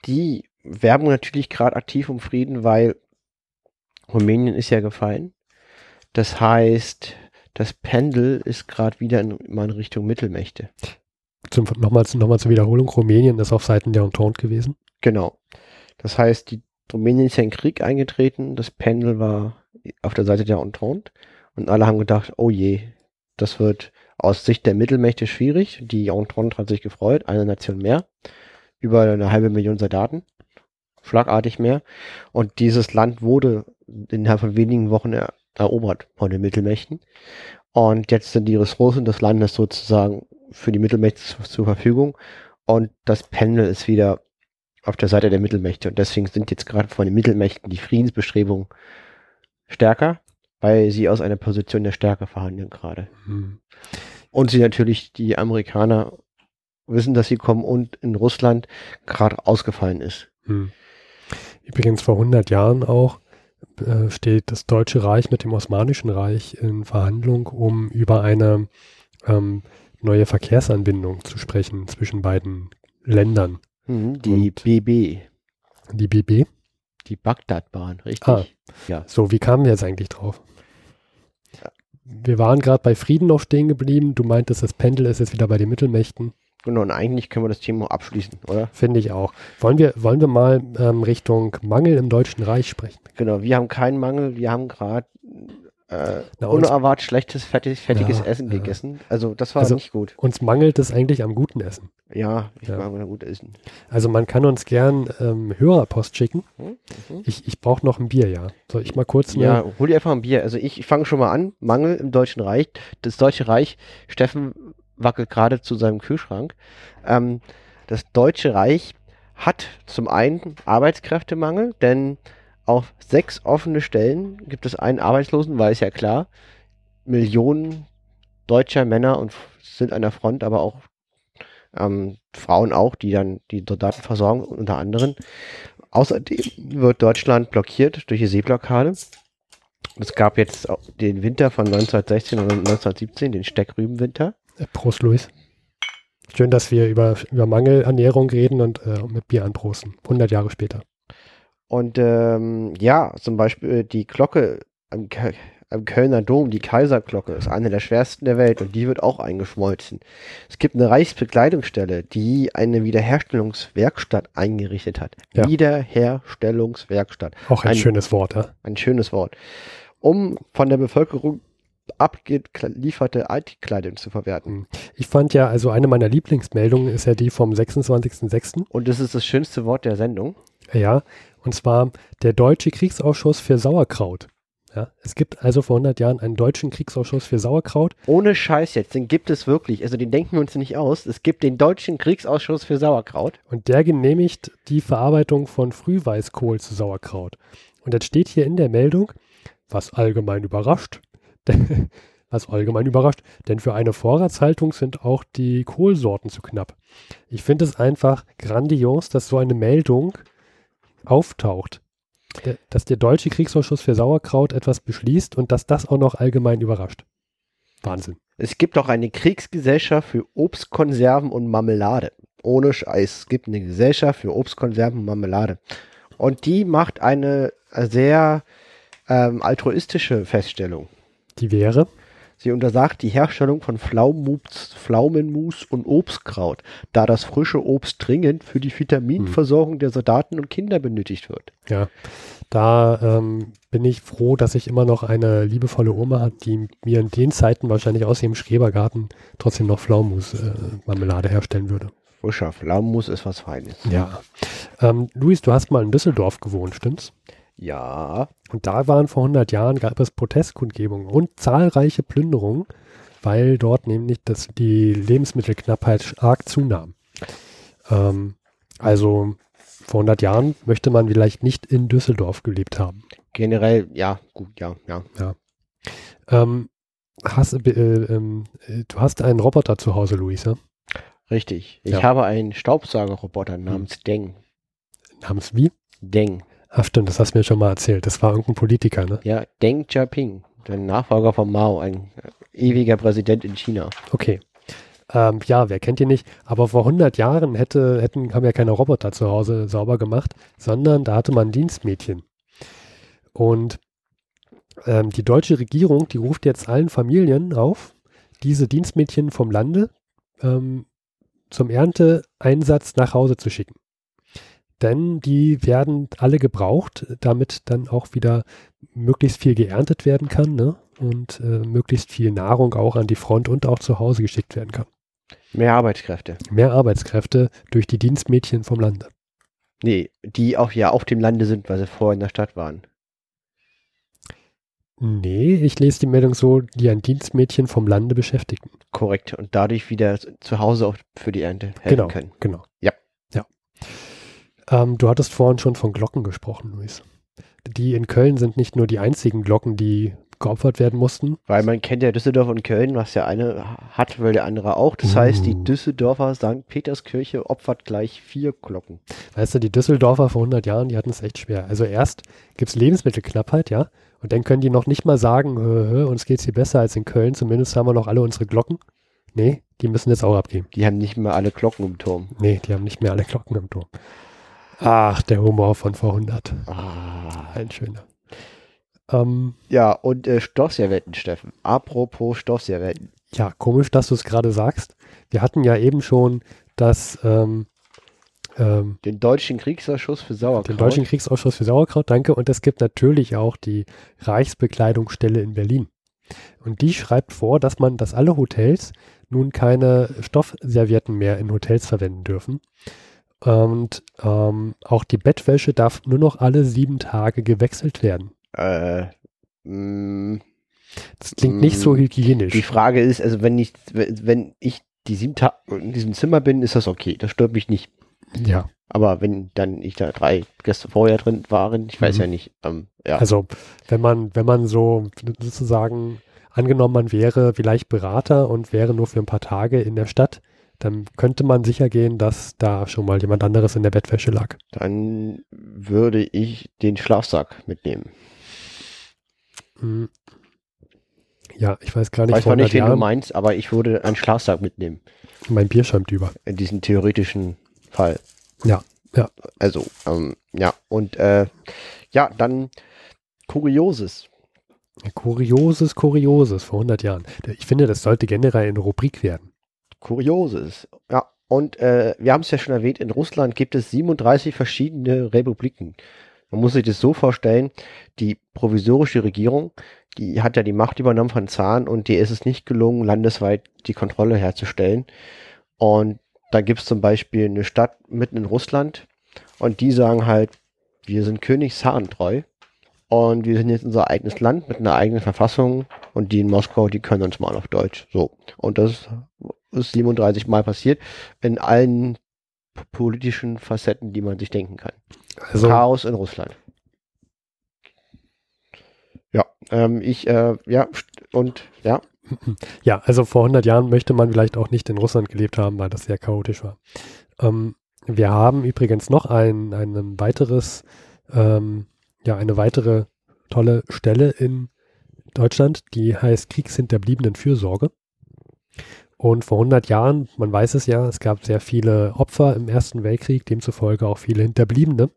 die werben natürlich gerade aktiv um Frieden, weil Rumänien ist ja gefallen. Das heißt, das Pendel ist gerade wieder in, mal in Richtung Mittelmächte.
Zum, nochmal, nochmal zur Wiederholung, Rumänien ist auf Seiten der Entente gewesen.
Genau. Das heißt, die Rumänien ist ja in den Krieg eingetreten, das Pendel war auf der Seite der Entente und alle haben gedacht, oh je, das wird aus Sicht der Mittelmächte schwierig. Die Entente hat sich gefreut, eine Nation mehr, über eine halbe Million Soldaten, schlagartig mehr. Und dieses Land wurde innerhalb von wenigen Wochen er erobert von den Mittelmächten. Und jetzt sind die Ressourcen des Landes sozusagen für die Mittelmächte zu- zur Verfügung. Und das Pendel ist wieder auf der Seite der Mittelmächte. Und deswegen sind jetzt gerade von den Mittelmächten die Friedensbestrebungen stärker, weil sie aus einer Position der Stärke verhandeln gerade.
Hm.
Und sie natürlich, die Amerikaner wissen, dass sie kommen und in Russland gerade ausgefallen ist.
Hm. Übrigens vor 100 Jahren auch äh, steht das Deutsche Reich mit dem Osmanischen Reich in Verhandlung, um über eine ähm, neue Verkehrsanbindung zu sprechen zwischen beiden Ländern.
Mhm, die
Und-
BB,
Die BB.
die Bagdadbahn, richtig?
Ah.
Ja.
So, wie kamen wir jetzt eigentlich drauf? Wir waren gerade bei Frieden noch stehen geblieben. Du meintest, das Pendel ist jetzt wieder bei den Mittelmächten.
Genau, und eigentlich können wir das Thema abschließen, oder?
Finde ich auch. Wollen wir, wollen wir mal ähm, Richtung Mangel im Deutschen Reich sprechen?
Genau, wir haben keinen Mangel, wir haben gerade äh,
Na,
unerwartet schlechtes, fertig, fertiges
Ja,
Essen
ja.
gegessen. Also das war
Also-
nicht gut.
Uns mangelt es eigentlich am guten Essen.
Ja, ich
Ja.
mag gut essen.
Also man kann uns gern ähm, Hörerpost schicken.
Hm? Mhm.
Ich, ich brauche noch ein Bier, ja. Soll ich mal kurz eine,
Ja, hol dir einfach ein Bier. Also ich, ich fange schon mal an. Mangel im Deutschen Reich. Das Deutsche Reich, Steffen wackelt gerade zu seinem Kühlschrank. Ähm, das Deutsche Reich hat zum einen Arbeitskräftemangel, denn auf sechs offene Stellen gibt es einen Arbeitslosen, weil ist ja klar, Millionen deutscher Männer und sind an der Front, aber auch ähm, Frauen auch, die dann die Soldaten versorgen, unter anderem. Außerdem wird Deutschland blockiert durch die Seeblockade. Es gab jetzt den Winter von 1916 und 1917, den Steckrübenwinter.
Äh, Prost, Luis. Schön, dass wir über, über Mangelernährung reden und äh, mit Bier anprosten. 100 Jahre später.
Und ähm, ja, zum Beispiel die Glocke am, am Kölner Dom, die Kaiserglocke, ist eine der schwersten der Welt und die wird auch eingeschmolzen. Es gibt eine Reichsbekleidungsstelle, die eine Wiederherstellungswerkstatt eingerichtet hat.
Ja.
Wiederherstellungswerkstatt.
Auch ein,
Ein-
schönes Wort, ja?
Ein schönes Wort. Um von der Bevölkerung abgelieferte Altkleidung zu verwerten.
Ich fand ja, also eine meiner Lieblingsmeldungen ist ja die vom 26.06.
Und das ist das schönste Wort der Sendung.
Ja, und zwar der Deutsche Kriegsausschuss für Sauerkraut. Ja, es gibt also vor 100 Jahren einen deutschen Kriegsausschuss für Sauerkraut.
Ohne Scheiß jetzt, den gibt es wirklich. Also den denken wir uns nicht aus. Es gibt den Deutschen Kriegsausschuss für Sauerkraut.
Und der genehmigt die Verarbeitung von Frühweißkohl zu Sauerkraut. Und jetzt steht hier in der Meldung, was allgemein überrascht, <laughs> was allgemein überrascht, denn für eine Vorratshaltung sind auch die Kohlsorten zu knapp. Ich finde es einfach grandios, dass so eine Meldung auftaucht. Dass der Deutsche Kriegsausschuss für Sauerkraut etwas beschließt und dass das auch noch allgemein überrascht. Wahnsinn.
Es gibt auch eine Kriegsgesellschaft für Obstkonserven und Marmelade. Ohne Scheiß. Es gibt eine Gesellschaft für Obstkonserven und Marmelade. Und die macht eine sehr ähm, altruistische Feststellung.
Die wäre,
Sie untersagt die Herstellung von Pflaumenmus, Pflaumenmus und Obstkraut, da das frische Obst dringend für die Vitaminversorgung der Soldaten und Kinder benötigt wird.
Ja, da ähm, bin ich froh, dass ich immer noch eine liebevolle Oma hat, die mir in den Zeiten wahrscheinlich aus ihrem Schrebergarten trotzdem noch Pflaumenmus-Marmelade herstellen würde.
Frischer Pflaumenmus ist was Feines.
Ja. Ähm, Luis, du hast mal in Düsseldorf gewohnt, stimmt's?
Ja,
Und da waren vor 100 Jahren, gab es Protestkundgebungen und zahlreiche Plünderungen, weil dort nämlich das, die Lebensmittelknappheit stark zunahm. Ähm, also vor 100 Jahren möchte man vielleicht nicht in Düsseldorf gelebt haben.
generell, ja, gut, ja, ja.
Ähm, hast, äh, äh, du hast einen Roboter zu Hause, Luisa,
Richtig. Ich
Ja. Hm.
habe einen Staubsaugerroboter namens Deng.
namens wie?
Deng.
Ach stimmt, das hast du mir schon mal erzählt. Das war irgendein Politiker, ne?
Ja, Deng Xiaoping, der Nachfolger von Mao, ein ewiger Präsident in China.
Okay. Ähm, ja, wer kennt ihn nicht? Aber vor 100 Jahren hätte, hätten, haben ja keine Roboter zu Hause sauber gemacht, sondern da hatte man Dienstmädchen. Und ähm, die deutsche Regierung, die ruft jetzt allen Familien auf, diese Dienstmädchen vom Lande ähm, zum Ernteeinsatz nach Hause zu schicken. Denn die werden alle gebraucht, damit dann auch wieder möglichst viel geerntet werden kann ne? und äh, möglichst viel Nahrung auch an die Front und auch zu Hause geschickt werden kann.
Mehr Arbeitskräfte.
Mehr Arbeitskräfte durch die Dienstmädchen vom Lande.
Nee, die auch ja auf dem Lande sind, weil sie vorher in der Stadt waren.
Nee, ich lese die Meldung so, die ein Dienstmädchen vom Lande beschäftigten.
Korrekt. Und dadurch wieder zu Hause auch für die Ernte helfen
Genau,
können.
genau.
Ja.
Ähm, du hattest vorhin schon von Glocken gesprochen, Luis. Die in Köln sind nicht nur die einzigen Glocken, die geopfert werden mussten.
Weil man kennt ja Düsseldorf und Köln, was der eine hat, will der andere auch. Das heißt, die
Uh.
Düsseldorfer St. Peterskirche opfert gleich vier Glocken.
Weißt du, die Düsseldorfer vor 100 Jahren, die hatten es echt schwer. Also erst gibt es Lebensmittelknappheit, ja, und dann können die noch nicht mal sagen, hö, hö, uns geht's hier besser als in Köln, zumindest haben wir noch alle unsere Glocken. Nee, die müssen jetzt auch abgeben.
Die haben nicht mehr alle Glocken im Turm.
Nee, die haben nicht mehr alle Glocken im Turm. Ach, der Humor von vor 100.
Ah.
Ein schöner. Ähm,
Ja, und äh, Stoffservietten, Steffen. Apropos Stoffservietten.
ja, komisch, dass du es gerade sagst. Wir hatten ja eben schon das, ähm, ähm,
Den Deutschen Kriegsausschuss für Sauerkraut.
den Deutschen Kriegsausschuss für Sauerkraut, danke. Und es gibt natürlich auch die Reichsbekleidungsstelle in Berlin. Und die schreibt vor, dass man, dass alle Hotels nun keine Stoffservietten mehr in Hotels verwenden dürfen. Und ähm, auch die Bettwäsche darf nur noch alle sieben Tage gewechselt werden.
Äh, mh,
Das klingt nicht so
Mm,
hygienisch.
die Frage ist, also wenn ich, wenn ich die sieben Tage in diesem Zimmer bin, ist das okay. Das stört mich nicht.
ja,
Aber wenn dann ich da drei Gäste vorher drin waren, ich weiß
Mhm.
ja nicht, ähm, ja.
also wenn man, wenn man so sozusagen angenommen, man wäre vielleicht Berater und wäre nur für ein paar Tage in der Stadt, dann könnte man sicher gehen, dass da schon mal jemand anderes in der Bettwäsche lag.
Dann würde ich den Schlafsack mitnehmen.
Hm. Ja, ich weiß gar nicht,
Weiß
vor
nicht,
100
wen du meinst, aber ich würde einen Schlafsack mitnehmen.
mein Bier schäumt über.
In diesem theoretischen Fall.
Ja, ja.
Also, ähm, ja, und äh, ja, dann Kurioses.
Kurioses, Kurioses vor 100 Jahren. Ich finde, das sollte generell eine Rubrik werden.
Kurioses. Ja, und äh, wir haben es ja schon erwähnt, in Russland gibt es 37 verschiedene Republiken. Man muss sich das so vorstellen, die provisorische Regierung, die hat ja die Macht übernommen von Zahn und dir ist es nicht gelungen, landesweit die Kontrolle herzustellen. Und da gibt es zum Beispiel eine Stadt mitten in Russland und die sagen halt, wir sind König Zahn treu und wir sind jetzt unser eigenes Land mit einer eigenen Verfassung und die in Moskau, die können uns mal auf Deutsch. So. Und das ist 37 Mal passiert in allen politischen Facetten, die man sich denken kann.
Also,
Chaos in Russland. Ja, ähm, ich, äh, ja, und ja, <laughs>
ja, also vor 100 Jahren möchte man vielleicht auch nicht in Russland gelebt haben, weil das sehr chaotisch war. Ähm, wir haben übrigens noch ein, ein weiteres, ähm, ja, eine weitere tolle Stelle in Deutschland, die heißt Kriegshinterbliebenen Fürsorge. Und vor 100 Jahren, man weiß es ja, es gab sehr viele Opfer im Ersten Weltkrieg, demzufolge auch viele Hinterbliebene.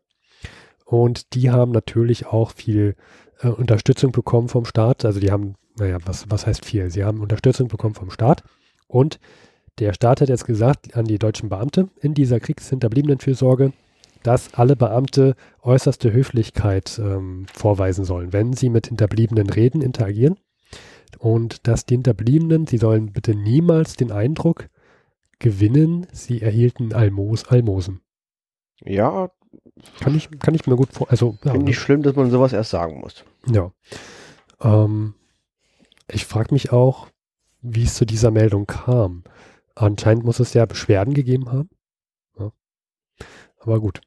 Und die haben natürlich auch viel äh, Unterstützung bekommen vom Staat. Also die haben, naja, was, was heißt viel? Sie haben Unterstützung bekommen vom Staat. Und der Staat hat jetzt gesagt an die deutschen Beamte in dieser Kriegshinterbliebenenfürsorge, dass alle Beamte äußerste Höflichkeit ähm, vorweisen sollen, wenn sie mit Hinterbliebenen reden, interagieren. Und dass die Hinterbliebenen, sie sollen bitte niemals den Eindruck gewinnen, sie erhielten Almos, Almosen.
ja,
Kann ich, kann ich mir gut vor, also ja,
finde ich schlimm, dass man sowas erst sagen muss.
ja. Ähm, ich frage mich auch, wie es zu dieser Meldung kam. Anscheinend muss es ja Beschwerden gegeben haben. Ja. Aber gut.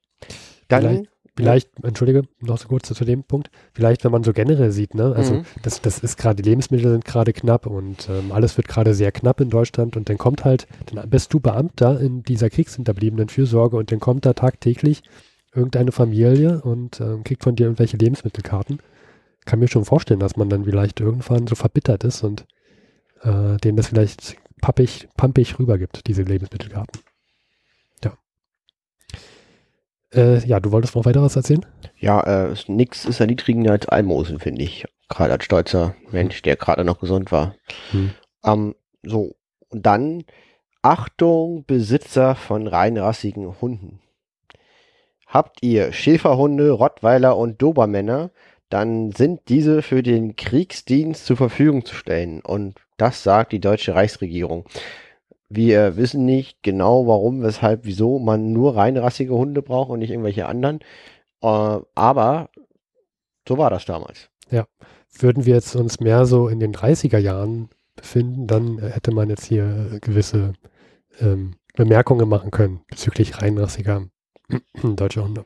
Dann,
Vielleicht- Vielleicht, entschuldige, noch so kurz zu dem Punkt. Vielleicht, wenn man so generell sieht, ne, also
Mhm.
das, das ist gerade, die Lebensmittel sind gerade knapp und ähm, alles wird gerade sehr knapp in Deutschland und dann kommt halt, dann bist du Beamter in dieser kriegshinterbliebenen Fürsorge und dann kommt da tagtäglich irgendeine Familie und ähm, kriegt von dir irgendwelche Lebensmittelkarten. Kann mir schon vorstellen, dass man dann vielleicht irgendwann so verbittert ist und äh, denen das vielleicht pappig, pampig rübergibt, diese Lebensmittelkarten. Ja. Äh, ja, du wolltest noch weiter was erzählen?
ja, äh, ist- nix ist erniedrigender als Almosen, finde ich. Gerade als stolzer Mensch, der gerade noch gesund war.
Hm.
Ähm, so, und dann Achtung, Besitzer von reinrassigen Hunden. Habt ihr Schäferhunde, Rottweiler und Dobermänner, dann sind diese für den Kriegsdienst zur Verfügung zu stellen. Und das sagt die deutsche Reichsregierung. Wir wissen nicht genau, warum, weshalb, wieso man nur reinrassige Hunde braucht und nicht irgendwelche anderen. Äh, aber so war das damals.
Würden wir jetzt uns mehr so in den 30er Jahren befinden, dann äh, hätte man jetzt hier äh, gewisse ähm, Bemerkungen machen können bezüglich reinrassiger <clears throat> deutscher Hunde.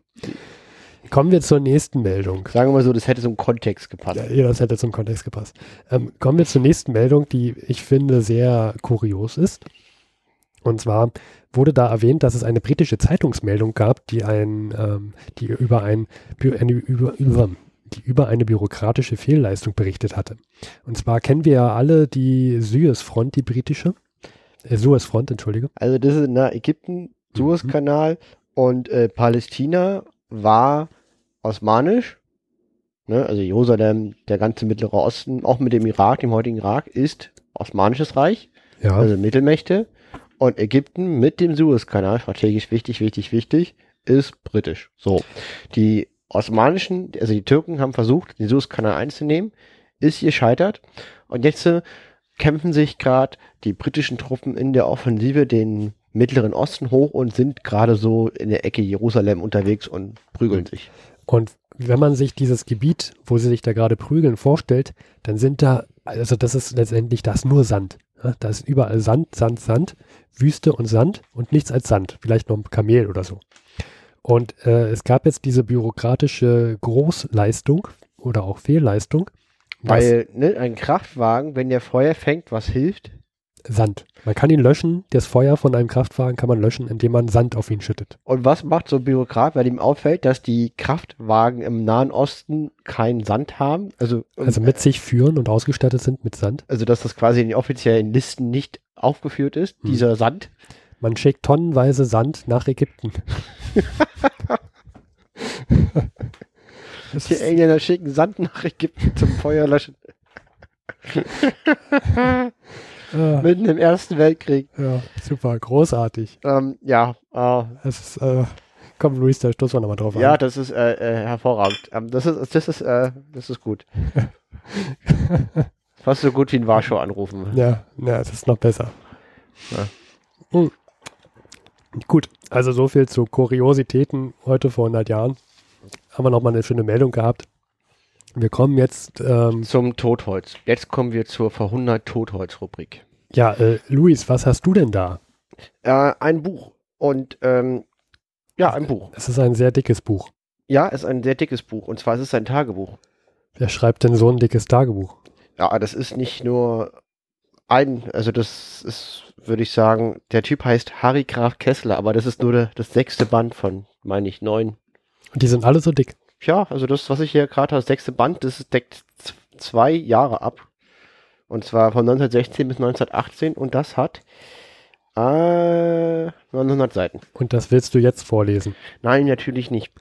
Kommen wir zur nächsten Meldung.
Sagen wir mal so, das hätte zum Kontext gepasst.
Ja, das hätte zum Kontext gepasst. Ähm, kommen wir zur nächsten Meldung, die ich finde sehr kurios ist. Und zwar wurde da erwähnt, dass es eine britische Zeitungsmeldung gab, die ein, ähm, die über ein eine, über, über, die über eine bürokratische Fehlleistung berichtet hatte. Und zwar kennen wir ja alle die Suezfront, die britische. Äh, Suezfront, entschuldige.
Also das ist nach Ägypten, Suezkanal und äh, Palästina war osmanisch. Ne? Also Jerusalem, der ganze Mittlere Osten, auch mit dem Irak, dem heutigen Irak, ist osmanisches Reich,
Ja,
also Mittelmächte. Und Ägypten mit dem Suezkanal, strategisch wichtig, wichtig, wichtig, ist britisch. So. Die osmanischen, also die Türken haben versucht, den Suezkanal einzunehmen, ist gescheitert. Und jetzt äh, kämpfen sich gerade die britischen Truppen in der Offensive den Mittleren Osten hoch und sind gerade so in der Ecke Jerusalem unterwegs und prügeln sich.
Und wenn man sich dieses Gebiet, wo sie sich da gerade prügeln, vorstellt, dann sind da, also das ist letztendlich das nur Sand. Da ist überall Sand, Sand, Sand, Wüste und Sand und nichts als Sand, vielleicht noch ein Kamel oder so. Und äh, es gab jetzt diese bürokratische Großleistung oder auch Fehlleistung.
Weil ne, ein Kraftwagen, wenn der Feuer fängt, was hilft?
Sand. Man kann ihn löschen. Das Feuer von einem Kraftwagen kann man löschen, indem man Sand auf ihn schüttet.
Und was macht so ein Bürokrat, weil ihm auffällt, dass die Kraftwagen im Nahen Osten keinen Sand haben? Also,
Also mit sich führen und ausgestattet sind mit Sand.
also dass das quasi in den offiziellen Listen nicht aufgeführt ist,
Hm.
dieser Sand.
Man schickt tonnenweise Sand nach Ägypten. Das <laughs>
Die Engländer schicken Sand nach Ägypten zum Feuerlöschen. <laughs>
äh,
Mitten im Ersten Weltkrieg.
ja, super, großartig.
Ähm, ja, äh,
Das ist, äh, komm, Luis, da stoßen wir nochmal drauf
ja,
an.
das ist äh, äh, hervorragend. Ähm, das ist, das ist, äh, das ist gut. <laughs> Fast so gut wie in Warschau anrufen.
Ja, ja, das ist noch besser.
Ja.
Hm. Gut, also so viel zu Kuriositäten heute vor 100 Jahren. Haben wir nochmal eine schöne Meldung gehabt. Wir kommen jetzt, ähm,
Zum Totholz. Jetzt kommen wir zur Verhundert Totholz-Rubrik.
ja, äh, Luis, was hast du denn da?
Äh, ein Buch. Und ähm, ja, ein Buch.
Es ist ein sehr dickes Buch.
Ja, ist ein sehr dickes Buch. Und zwar ist es ein Tagebuch.
Wer schreibt denn so ein dickes Tagebuch?
Ja, das ist nicht nur ein, also das ist, würde ich sagen, der Typ heißt Harry Graf Kessler, aber das ist nur der, das sechste Band von, meine ich, neun.
Und die sind alle so dick.
Ja, also das, was ich hier gerade habe, das sechste Band, das deckt zwei Jahre ab. Und zwar von 1916 bis 1918 und das hat äh, 900 Seiten.
Und das willst du jetzt vorlesen.
Nein, natürlich nicht.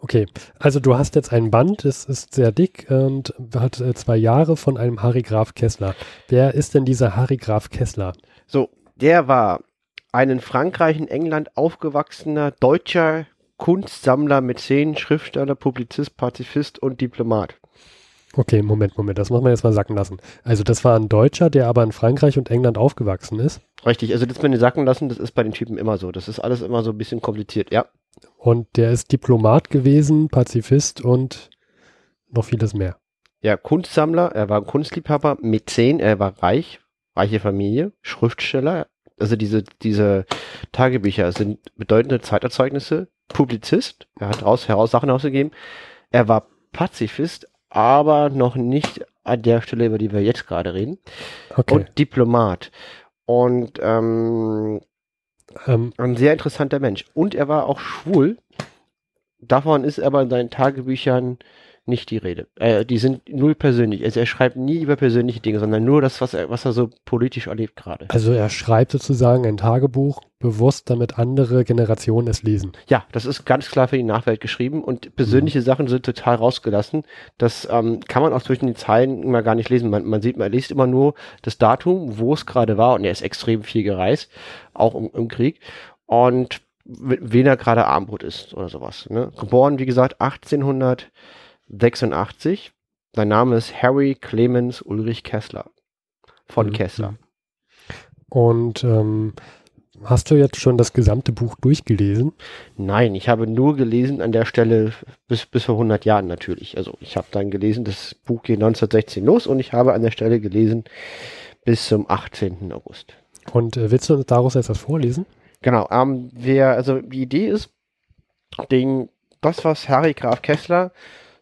Okay, also du hast jetzt ein Band, es ist sehr dick und hat äh, zwei Jahre von einem Harry Graf Kessler. Wer ist denn dieser Harry Graf Kessler?
So, der war ein in Frankreich, in England aufgewachsener deutscher Kunstsammler, Mäzen, Schriftsteller, Publizist, Pazifist und Diplomat.
Okay, Moment, Moment, das muss man jetzt mal sacken lassen. Also das war ein Deutscher, der aber in Frankreich und England aufgewachsen ist.
Richtig, also das mit den Sacken lassen, das ist bei den Typen immer so. Das ist alles immer so ein bisschen kompliziert, ja.
Und der ist Diplomat gewesen, Pazifist und noch vieles mehr.
Ja, Kunstsammler, er war Kunstliebhaber, Mäzen, er war reich, reiche Familie, Schriftsteller, also diese, diese Tagebücher sind bedeutende Zeiterzeugnisse, Publizist, er hat raus, heraus Sachen ausgegeben, er war Pazifist, aber noch nicht an der Stelle, über die wir jetzt gerade reden,
Okay.
und Diplomat. Und ähm,
ähm,
ein sehr interessanter Mensch. Und er war auch schwul. Davon ist aber in seinen Tagebüchern nicht die Rede. Äh, die sind null persönlich. Also er schreibt nie über persönliche Dinge, sondern nur das, was er, was er so politisch erlebt gerade.
also er schreibt sozusagen ein Tagebuch, bewusst, damit andere Generationen es lesen.
Ja, das ist ganz klar für die Nachwelt geschrieben und persönliche Sachen sind total rausgelassen. Das ähm, kann man auch zwischen den Zeilen immer gar nicht lesen. Man, man sieht, man liest immer nur das Datum, wo es gerade war und er ist extrem viel gereist, auch im, im Krieg. Und wen er gerade Armbrot ist oder sowas. Ne? Geboren, wie gesagt, 1886. Sein Name ist Harry Clemens Ulrich Kessler. Von
Mhm.
Kessler.
Und ähm, hast du jetzt schon das gesamte Buch durchgelesen?
Nein, ich habe nur gelesen an der Stelle bis, bis vor 100 Jahren natürlich. Also ich habe dann gelesen, das Buch geht 1916 los und ich habe an der Stelle gelesen bis zum 18. August.
Und äh, willst du uns daraus etwas vorlesen?
Genau, ähm, wer, also die Idee ist, den, das, was Harry Graf Kessler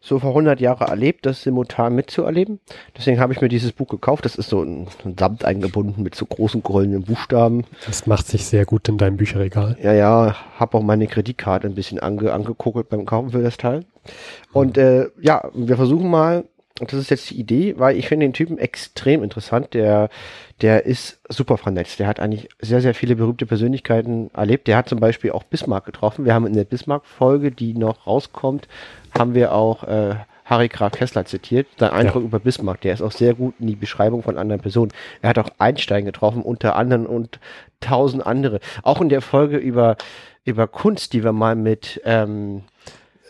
so vor 100 Jahren erlebt, das simultan mitzuerleben. Deswegen habe ich mir dieses Buch gekauft. Das ist so ein, ein Samt eingebunden mit so großen goldenen Buchstaben.
Das macht sich sehr gut in deinem Bücherregal.
Ja, ja, habe auch meine Kreditkarte ein bisschen ange, angekokelt beim Kaufen für das Teil. Und äh, ja, wir versuchen mal, und das ist jetzt die Idee, weil ich finde den Typen extrem interessant. Der, der ist super vernetzt. Der hat eigentlich sehr, sehr viele berühmte Persönlichkeiten erlebt. Der hat zum Beispiel auch Bismarck getroffen. Wir haben in der Bismarck-Folge, die noch rauskommt, haben wir auch äh, Harry Graf Kessler zitiert. Sein Eindruck über Bismarck, der ist auch sehr gut in die Beschreibung von anderen Personen. Er hat auch Einstein getroffen, unter anderem und tausend andere. Auch in der Folge über, über Kunst, die wir mal mit, ähm,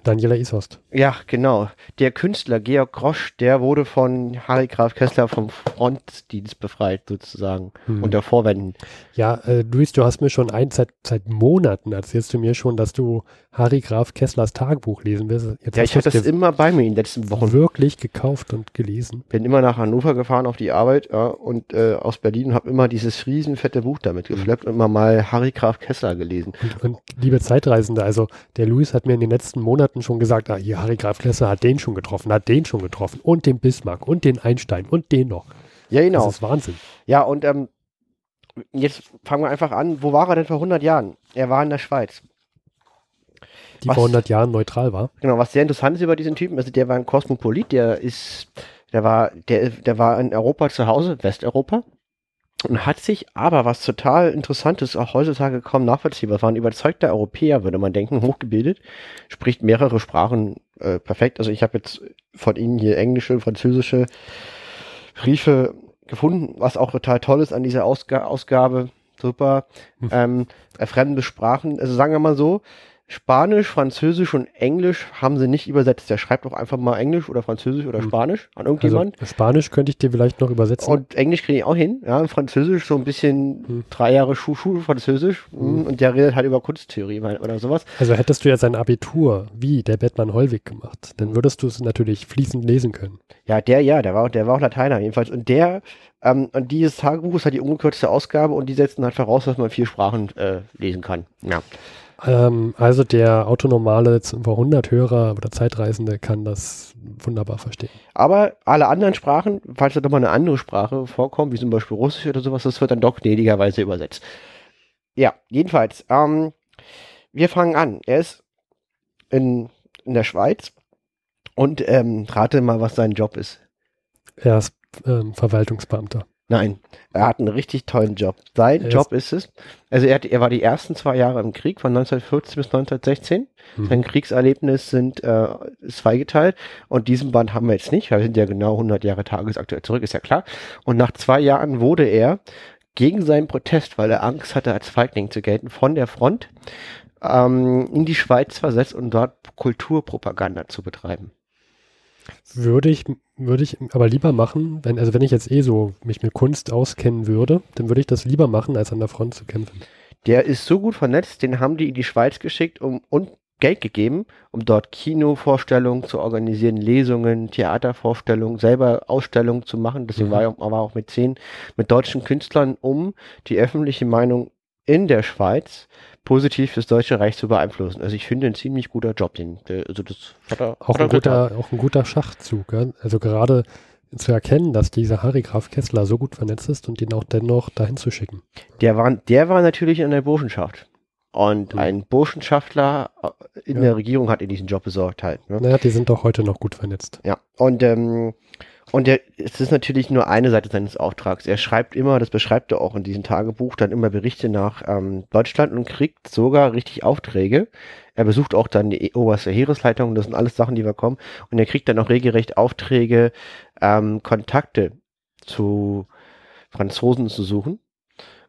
Daniela Isost.
ja, genau. Der Künstler Georg Grosch, der wurde von Harry Graf Kessler vom Frontdienst befreit, sozusagen,
Hm.
unter Vorwänden.
Ja, äh, Luis, du hast mir schon ein, seit, seit Monaten erzählst du mir schon, dass du Harry Graf Kesslers Tagebuch lesen willst. Jetzt
Ja, ich
du
das immer bei mir in den letzten Wochen.
wirklich gekauft und gelesen.
Bin immer nach Hannover gefahren auf die Arbeit ja, und äh, aus Berlin und habe immer dieses riesenfette Buch damit geschleppt und immer mal Harry Graf Kessler gelesen.
Und, und liebe Zeitreisende, also der Luis hat mir in den letzten Monaten schon gesagt, ah, hier Harry Graf Kessler hat den schon getroffen, hat den schon getroffen und den Bismarck und den Einstein und den noch.
Ja, genau.
Das ist Wahnsinn.
Ja, und ähm, jetzt fangen wir einfach an. Wo war er denn vor 100 Jahren? Er war in der Schweiz.
Die
Was-
vor 100 Jahren neutral war.
Genau, was sehr interessant ist über diesen Typen, also der war ein Kosmopolit, der ist, der war, der, der war in Europa zu Hause, Westeuropa, und hat sich aber, was total interessant ist, auch heutzutage kaum nachvollziehbar, war ein überzeugter Europäer, würde man denken, hochgebildet, spricht mehrere Sprachen äh, perfekt. Also ich habe jetzt von Ihnen hier englische, französische Briefe gefunden, was auch total toll ist an dieser Ausga Ausgabe. Super.
Hm.
Ähm, äh, fremde Sprachen, also sagen wir mal so, Spanisch, Französisch und Englisch haben sie nicht übersetzt. Der schreibt auch einfach mal Englisch oder Französisch oder
Hm.
Spanisch an
Also
irgendjemand.
Spanisch könnte ich dir vielleicht noch übersetzen.
und Englisch kriege ich auch hin. Ja, Französisch so ein bisschen
Hm.
drei Jahre Schu Schule Französisch.
Hm.
Und der redet halt über Kunsttheorie oder sowas.
Also hättest du jetzt ein Abitur wie der Bettmann Hollweg gemacht, dann würdest du es natürlich fließend lesen können.
Ja, der, ja, der war, der war auch Lateiner jedenfalls. Und der, ähm, und dieses Tagebuch ist halt die ungekürzte Ausgabe und die setzen halt voraus, dass man vier Sprachen äh, lesen kann. Ja.
Ähm, also der autonomale über 100 Hörer oder Zeitreisende kann das wunderbar verstehen.
Aber alle anderen Sprachen, falls da doch mal eine andere Sprache vorkommt, wie zum Beispiel Russisch oder sowas, das wird dann doch gnädigerweise übersetzt. Ja, jedenfalls, ähm, wir fangen an. Er ist in, in der Schweiz und ähm, rate mal, was sein Job ist.
Er ist ähm, Verwaltungsbeamter.
Nein, er hat einen richtig tollen Job. Sein
Er
Job ist es, also er, hat, er war die ersten zwei Jahre im Krieg, von 1914 bis 1916.
Mhm.
Sein Kriegserlebnis sind äh, ist zweigeteilt und diesen Band haben wir jetzt nicht, weil wir sind ja genau 100 Jahre tagesaktuell zurück, ist ja klar. Und nach zwei Jahren wurde er gegen seinen Protest, weil er Angst hatte, als Feigling zu gelten, von der Front ähm, in die Schweiz versetzt und dort Kulturpropaganda zu betreiben.
Würde ich, würde ich aber lieber machen, wenn, also wenn ich jetzt eh so mich mit Kunst auskennen würde, dann würde ich das lieber machen, als an der Front zu kämpfen.
Der ist so gut vernetzt, den haben die in die Schweiz geschickt um, und Geld gegeben, um dort Kinovorstellungen zu organisieren, Lesungen, Theatervorstellungen, selber Ausstellungen zu machen. Deswegen
Mhm.
war er auch- war auch mit zehn, mit deutschen Künstlern, um die öffentliche Meinung in der Schweiz positiv das Deutsche Reich zu beeinflussen. Also ich finde ein ziemlich guter Job, den, also das hat er,
Auch
hat er
ein
getan.
guter, auch ein guter Schachzug. Ja? Also gerade zu erkennen, dass dieser Harry Graf Kessler so gut vernetzt ist und ihn auch dennoch dahin zu schicken.
Der war, der war natürlich in der Burschenschaft. Und
Mhm.
ein Burschenschaftler äh, in
Ja.
der Regierung hat ihn diesen Job besorgt halt. Ne?
Naja, die sind doch heute noch gut vernetzt.
Ja, und, ähm, und der, es ist natürlich nur eine Seite seines Auftrags. Er schreibt immer, das beschreibt er auch in diesem Tagebuch, dann immer Berichte nach ähm, Deutschland und kriegt sogar richtig Aufträge. Er besucht auch dann die oberste Heeresleitung, das sind alles Sachen, die bekommen. Und er kriegt dann auch regelrecht Aufträge, ähm, Kontakte zu Franzosen zu suchen,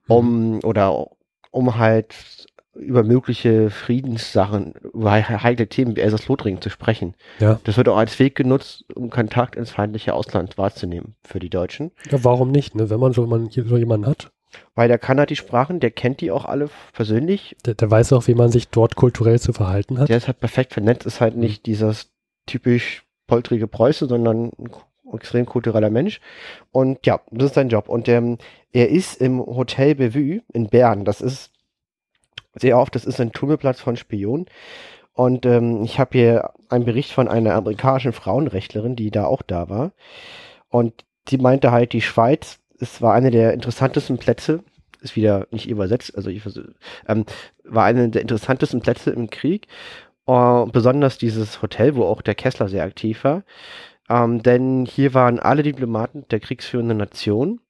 um, oder um halt über mögliche Friedenssachen, über he- heikle Themen wie Elsass-Lothringen zu sprechen.
Ja.
Das wird auch als Weg genutzt, um Kontakt ins feindliche Ausland wahrzunehmen für die Deutschen.
Ja, warum nicht? Ne? Wenn man so, man, so jemanden hat,
Weil der kann halt die Sprachen, der kennt die auch alle persönlich.
der, der weiß auch, wie man sich dort kulturell zu verhalten hat.
Der ist halt perfekt vernetzt, ist halt nicht dieses typisch poltrige Preuße, sondern ein extrem kultureller Mensch. Und ja, das ist sein Job. Und ähm, er ist im Hotel Bellevue in Bern. Das ist sehr oft, das ist ein Tummelplatz von Spionen. Und ähm, ich habe hier einen Bericht von einer amerikanischen Frauenrechtlerin, die da auch da war. Und die meinte halt, die Schweiz, es war eine der interessantesten Plätze, ist wieder nicht übersetzt, also ich ähm, war eine der interessantesten Plätze im Krieg. Äh, besonders dieses Hotel, wo auch der Kessler sehr aktiv war. Ähm, denn hier waren alle Diplomaten der kriegsführenden Nation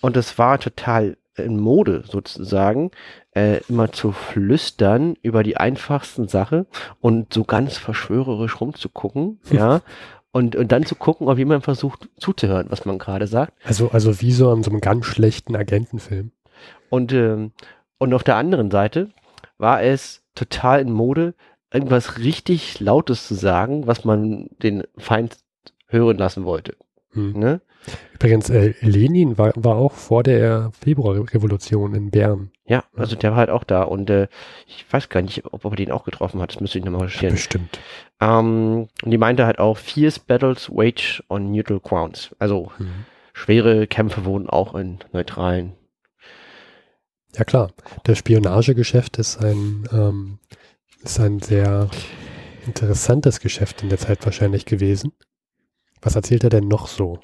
und es war total in Mode sozusagen, äh, immer zu flüstern über die einfachsten Sache und so ganz verschwörerisch rumzugucken, <laughs> ja. Und, und dann zu gucken, ob jemand versucht zuzuhören, was man gerade sagt.
Also, also wie so in so einem ganz schlechten Agentenfilm.
Und, ähm, und auf der anderen Seite war es total in Mode, irgendwas richtig Lautes zu sagen, was man den Feind hören lassen wollte.
Hm.
Ne?
Übrigens, äh, Lenin war, war auch vor der Februarrevolution in Bern.
Ja, also der war halt auch da und äh, ich weiß gar nicht, ob er den auch getroffen hat, das müsste ich nochmal recherchieren.
Bestimmt.
Ähm, und die meinte halt auch, fierce battles wage on neutral grounds. Also
Hm.
schwere Kämpfe wurden auch in neutralen.
Ja klar, das Spionagegeschäft ist ein, ähm, ist ein sehr interessantes Geschäft in der Zeit wahrscheinlich gewesen. Was erzählt er denn noch so?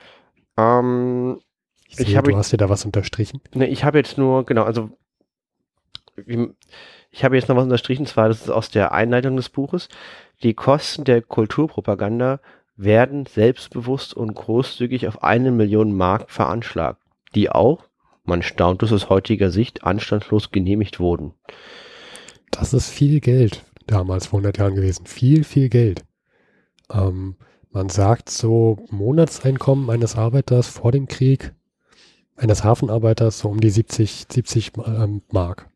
Ähm,
Ich, sehe,
hab-
du hast dir da was unterstrichen.
Ne, ich habe jetzt nur, genau, also ich habe jetzt noch was unterstrichen, zwar das ist aus der Einleitung des Buches. Die Kosten der Kulturpropaganda werden selbstbewusst und großzügig auf eine Million Mark veranschlagt, die auch, man staunt es aus heutiger Sicht, anstandslos genehmigt wurden.
Das ist viel Geld damals vor 100 Jahren gewesen. Viel, viel Geld. Ähm, man sagt so Monatseinkommen eines Arbeiters vor dem Krieg, eines Hafenarbeiters so um die 70, 70 ähm, Mark.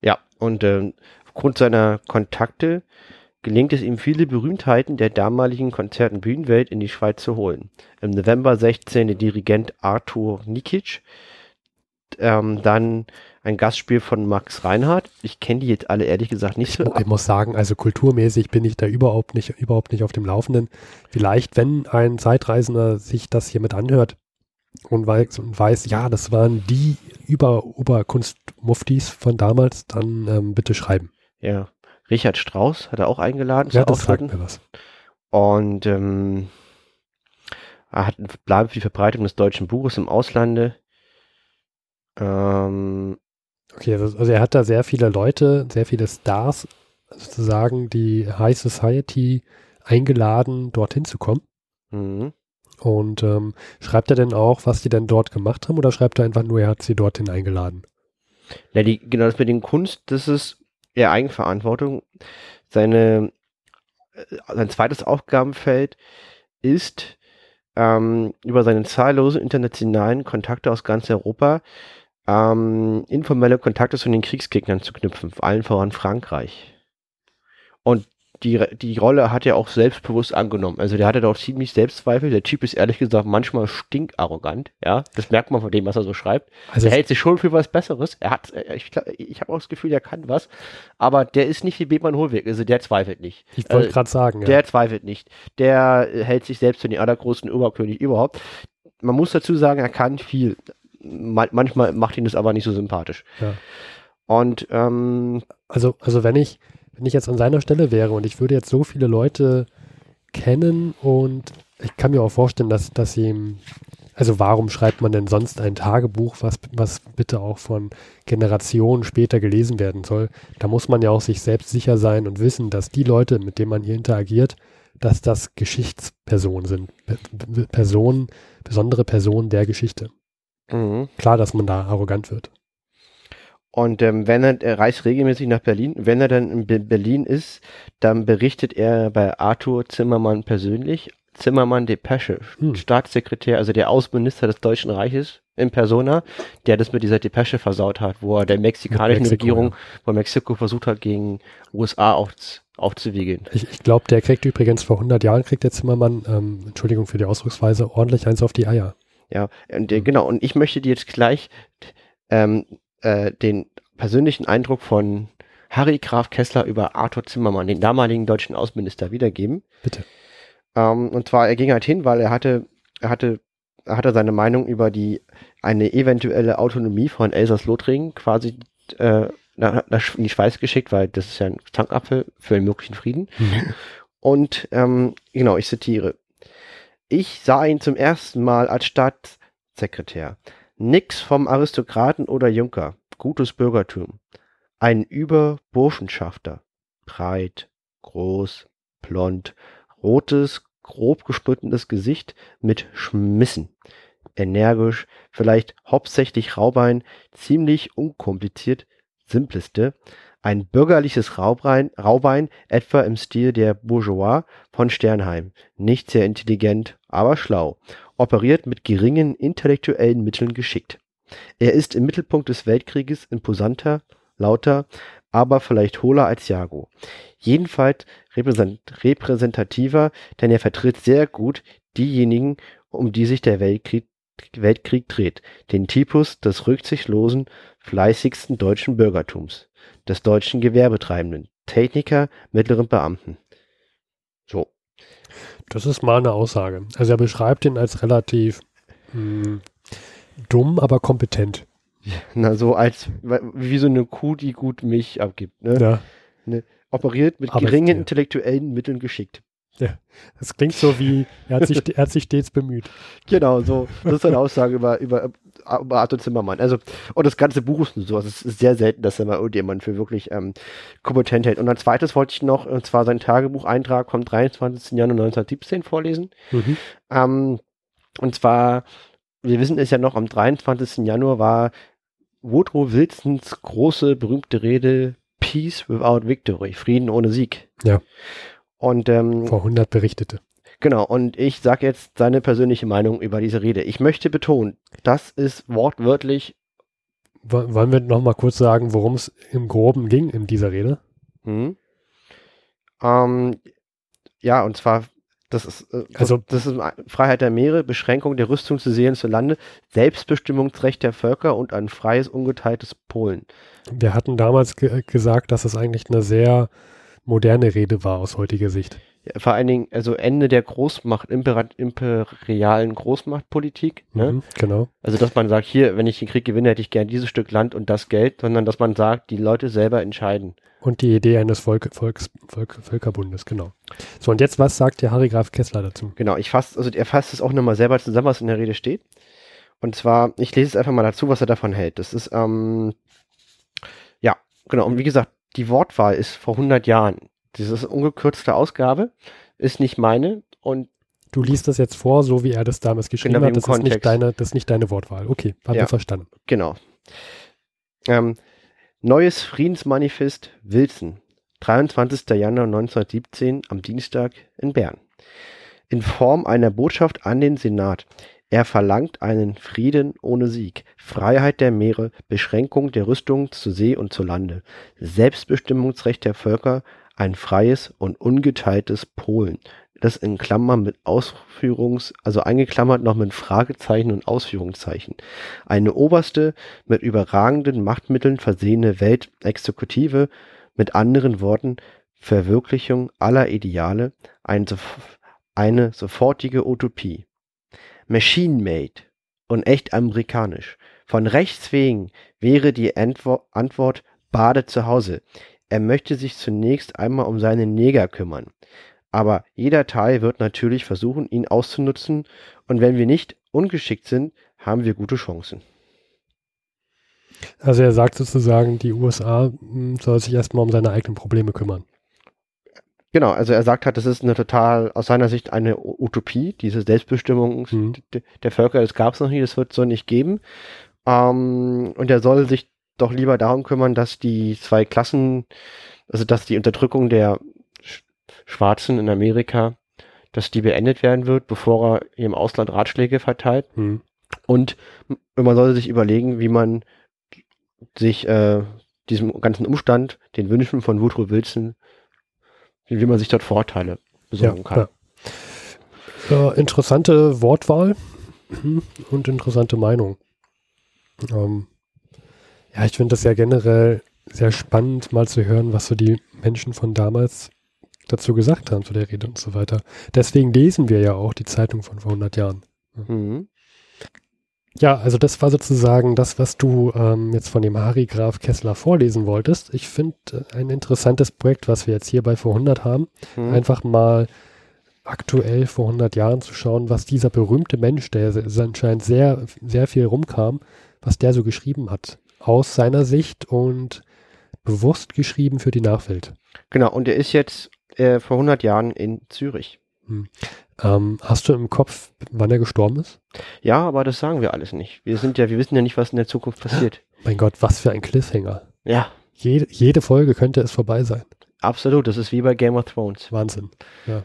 Ja, und ähm, aufgrund seiner Kontakte gelingt es ihm, viele Berühmtheiten der damaligen Konzert- und Bühnenwelt in die Schweiz zu holen. Im November 16 der Dirigent Arthur Nikic, ähm, dann ein Gastspiel von Max Reinhardt. Ich kenne die jetzt alle ehrlich gesagt nicht
Ich,
so.
mu- ich muss sagen, also kulturmäßig bin ich da überhaupt nicht, überhaupt nicht auf dem Laufenden. Vielleicht, wenn ein Zeitreisender sich das hier mit anhört und weiß, und weiß ja, das waren die Über Oberkunstmuftis von damals, dann ähm, bitte schreiben.
Ja. Richard Strauss hat er auch eingeladen
Ja,
zu
das sagt
Auftritten.
mir was.
Und ähm, er hat einen Plan für die Verbreitung des deutschen Buches im Auslande. Ähm,
Okay, also also er hat da sehr viele Leute, sehr viele Stars sozusagen, die High Society eingeladen, dorthin zu kommen.
mhm.
Und ähm, schreibt er denn auch, was die denn dort gemacht haben oder schreibt er einfach nur, er hat sie dorthin eingeladen?
Ja, die, genau das mit den Kunst, das ist eher Eigenverantwortung. Seine, äh, sein zweites Aufgabenfeld ist, ähm, über seine zahllosen internationalen Kontakte aus ganz Europa ähm, informelle Kontakte zu den Kriegsgegnern zu knüpfen, vor allem voran Frankreich. Und die, die Rolle hat er auch selbstbewusst angenommen. Also der hatte doch ziemlich Selbstzweifel. Der Typ ist ehrlich gesagt manchmal stinkarrogant. Ja, das merkt man von dem, was er so schreibt.
Also
Er hält sich schon für was Besseres. Er hat, äh, ich, ich habe auch das Gefühl, er kann was, aber der ist nicht wie Bethmann Hohlweg, also der zweifelt nicht.
ich wollte
äh,
gerade sagen, ja.
Der zweifelt nicht. Der äh, hält sich selbst für den allergrößten Oberkönig überhaupt. Man muss dazu sagen, er kann viel. Ma manchmal macht ihn das aber nicht so sympathisch.
Ja.
Und ähm,
Also, also wenn ich, wenn ich jetzt an seiner Stelle wäre und ich würde jetzt so viele Leute kennen und ich kann mir auch vorstellen, dass, dass ihm, also warum schreibt man denn sonst ein Tagebuch, was, was bitte auch von Generationen später gelesen werden soll? Da muss man ja auch sich selbst sicher sein und wissen, dass die Leute, mit denen man hier interagiert, dass das Geschichtspersonen sind. Pe- Pe- Personen, besondere Personen der Geschichte.
Mhm.
Klar, dass man da arrogant wird.
Und ähm, wenn er, er reist regelmäßig nach Berlin. Wenn er dann in Be Berlin ist, dann berichtet er bei Arthur Zimmermann persönlich. Zimmermann Depesche,
Hm.
Staatssekretär, also der Außenminister des Deutschen Reiches in Persona, der das mit dieser Depesche versaut hat, wo er der mexikanischen
Mexiko,
Regierung von Mexiko versucht hat, gegen USA auf, aufzuwiegeln.
Ich, ich glaube, der kriegt übrigens vor 100 Jahren, kriegt der Zimmermann, ähm, Entschuldigung für die Ausdrucksweise, ordentlich eins auf die Eier.
Ja, und, äh, genau. Und ich möchte dir jetzt gleich ähm, äh, den persönlichen Eindruck von Harry Graf Kessler über Arthur Zimmermann, den damaligen deutschen Außenminister, wiedergeben.
Bitte.
Ähm, und zwar, er ging halt hin, weil er hatte, er hatte, er hatte seine Meinung über die eine eventuelle Autonomie von Elsass-Lothringen quasi äh, nach, nach, in die Schweiz geschickt, weil das ist ja ein Zankapfel für einen möglichen Frieden. Und ähm, genau, ich zitiere. Ich sah ihn zum ersten Mal als Staatssekretär. Nix vom Aristokraten oder Junker. Gutes Bürgertum. Ein Überburschenschafter. Breit, groß, blond, rotes, grob geschnittenes Gesicht mit Schmissen. Energisch, vielleicht hauptsächlich Raubein, ziemlich unkompliziert, simpleste. Ein bürgerliches Raubein, Raubein, etwa im Stil der Bourgeois von Sternheim. Nicht sehr intelligent, aber schlau. Operiert mit geringen intellektuellen Mitteln geschickt. Er ist im Mittelpunkt des Weltkrieges imposanter, lauter, aber vielleicht hohler als Jago. Jedenfalls repräsent repräsentativer, denn er vertritt sehr gut diejenigen, um die sich der Weltkrieg, Weltkrieg dreht. Den Typus des rücksichtslosen, fleißigsten deutschen Bürgertums, des deutschen Gewerbetreibenden, Techniker, mittleren Beamten. So.
Das ist mal eine Aussage. Also er beschreibt ihn als relativ mh, dumm, aber kompetent. <laughs>
Na, so als wie so eine Kuh, die gut Milch abgibt. Ne?
Ja.
Operiert mit
Aber
geringen
der-
intellektuellen Mitteln geschickt.
Das klingt so wie, er hat sich, <laughs> er hat sich stets bemüht.
Genau, so. Das ist eine Aussage über, über Arthur Zimmermann. Also, und das ganze Buch ist so. Also es ist sehr selten, dass er mal irgendjemand für wirklich ähm, kompetent hält. Und als zweites wollte ich noch, und zwar sein Tagebucheintrag vom 23. Januar 1917 vorlesen.
Mhm.
Ähm, und zwar, wir wissen es ja noch, am 23. Januar war Woodrow Wilsons große, berühmte Rede Peace without Victory, Frieden ohne Sieg.
Ja.
Und ähm,
Vor 100 Berichtete.
Genau, und ich sage jetzt seine persönliche Meinung über diese Rede. Ich möchte betonen, das ist wortwörtlich.
Wo- Wollen wir noch mal kurz sagen, worum es im Groben ging in dieser Rede?
Hm, ähm, ja, und zwar, das ist, äh,
Also-
das ist Freiheit der Meere, Beschränkung der Rüstung zu See und zu Lande, Selbstbestimmungsrecht der Völker und ein freies, ungeteiltes Polen.
Wir hatten damals ge gesagt, dass es eigentlich eine sehr moderne Rede war aus heutiger Sicht.
Vor allen Dingen, also Ende der Großmacht, imperialen Großmachtpolitik. Ne?
Mhm, genau.
Also, dass man sagt, hier, wenn ich den Krieg gewinne, hätte ich gern dieses Stück Land und das Geld, sondern dass man sagt, die Leute selber entscheiden.
Und die Idee eines Volk, Volks, Volk, Völkerbundes, genau. So, und jetzt, was sagt der Harry Graf Kessler dazu?
Genau, ich fasse, also er fasst es auch nochmal selber zusammen, was in der Rede steht. Und zwar, ich lese es einfach mal dazu, was er davon hält. Das ist, ähm, ja, genau, und wie gesagt, die Wortwahl ist vor 100 Jahren. Diese ungekürzte Ausgabe ist nicht meine und
Du liest das jetzt vor, so wie er das damals geschrieben
Genau,
hat. Das ist, nicht deine, das ist nicht deine Wortwahl. Okay, haben
Ja.
wir verstanden.
Genau. Ähm, Neues Friedensmanifest Wilson, 23. Januar 1917 am Dienstag in Bern. In Form einer Botschaft an den Senat. Er verlangt einen Frieden ohne Sieg, Freiheit der Meere, Beschränkung der Rüstung zu See und zu Lande, Selbstbestimmungsrecht der Völker, ein freies und ungeteiltes Polen, das in Klammern mit Ausführungs, also eingeklammert noch mit Fragezeichen und Ausführungszeichen. Eine oberste, mit überragenden Machtmitteln versehene Weltexekutive, mit anderen Worten Verwirklichung aller Ideale, ein, eine sofortige Utopie. Machine-made und echt amerikanisch. Von rechts wegen wäre die Antwo Antwort Bade zu Hause. Er möchte sich zunächst einmal um seine Neger kümmern. Aber jeder Teil wird natürlich versuchen, ihn auszunutzen, und wenn wir nicht ungeschickt sind, haben wir gute Chancen.
Also er sagt sozusagen, die USA mh, soll sich erstmal um seine eigenen Probleme kümmern.
Genau, also er sagt halt, das ist eine total, aus seiner Sicht eine Utopie, diese Selbstbestimmung
Mhm.
der Völker, das gab es noch nie, das wird es so nicht geben. Ähm, und er soll sich doch lieber darum kümmern, dass die zwei Klassen, also dass die Unterdrückung der Sch Schwarzen in Amerika, dass die beendet werden wird, bevor er im Ausland Ratschläge verteilt.
Hm.
Und man sollte sich überlegen, wie man sich äh, diesem ganzen Umstand, den Wünschen von Woodrow Wilson, wie, wie man sich dort Vorteile besorgen kann.
Ja. Äh, interessante Wortwahl mhm, und interessante Meinung. Ähm, ja, ich finde das ja generell sehr spannend, mal zu hören, was so die Menschen von damals dazu gesagt haben, zu der Rede und so weiter. Deswegen lesen wir ja auch die Zeitung von vor 100 Jahren.
Mhm.
Ja, also das war sozusagen das, was du ähm, jetzt von dem Harry Graf Kessler vorlesen wolltest. Ich finde äh, ein interessantes Projekt, was wir jetzt hier bei vor 100 haben,
Mhm.
einfach mal aktuell vor 100 Jahren zu schauen, was dieser berühmte Mensch, der anscheinend sehr, sehr viel rumkam, was der so geschrieben hat. Aus seiner Sicht und bewusst geschrieben für die Nachwelt.
Genau, und er ist jetzt äh, vor 100 Jahren in Zürich.
Ähm, hast du im Kopf, wann er gestorben ist?
Ja, aber das sagen wir alles nicht. Wir sind ja, wir wissen ja nicht, was in der Zukunft passiert. <gasps>
Mein Gott, was für ein Cliffhanger.
Ja,
Jede, jede Folge könnte es vorbei sein.
absolut. Das ist wie bei Game of Thrones.
Wahnsinn. Ja.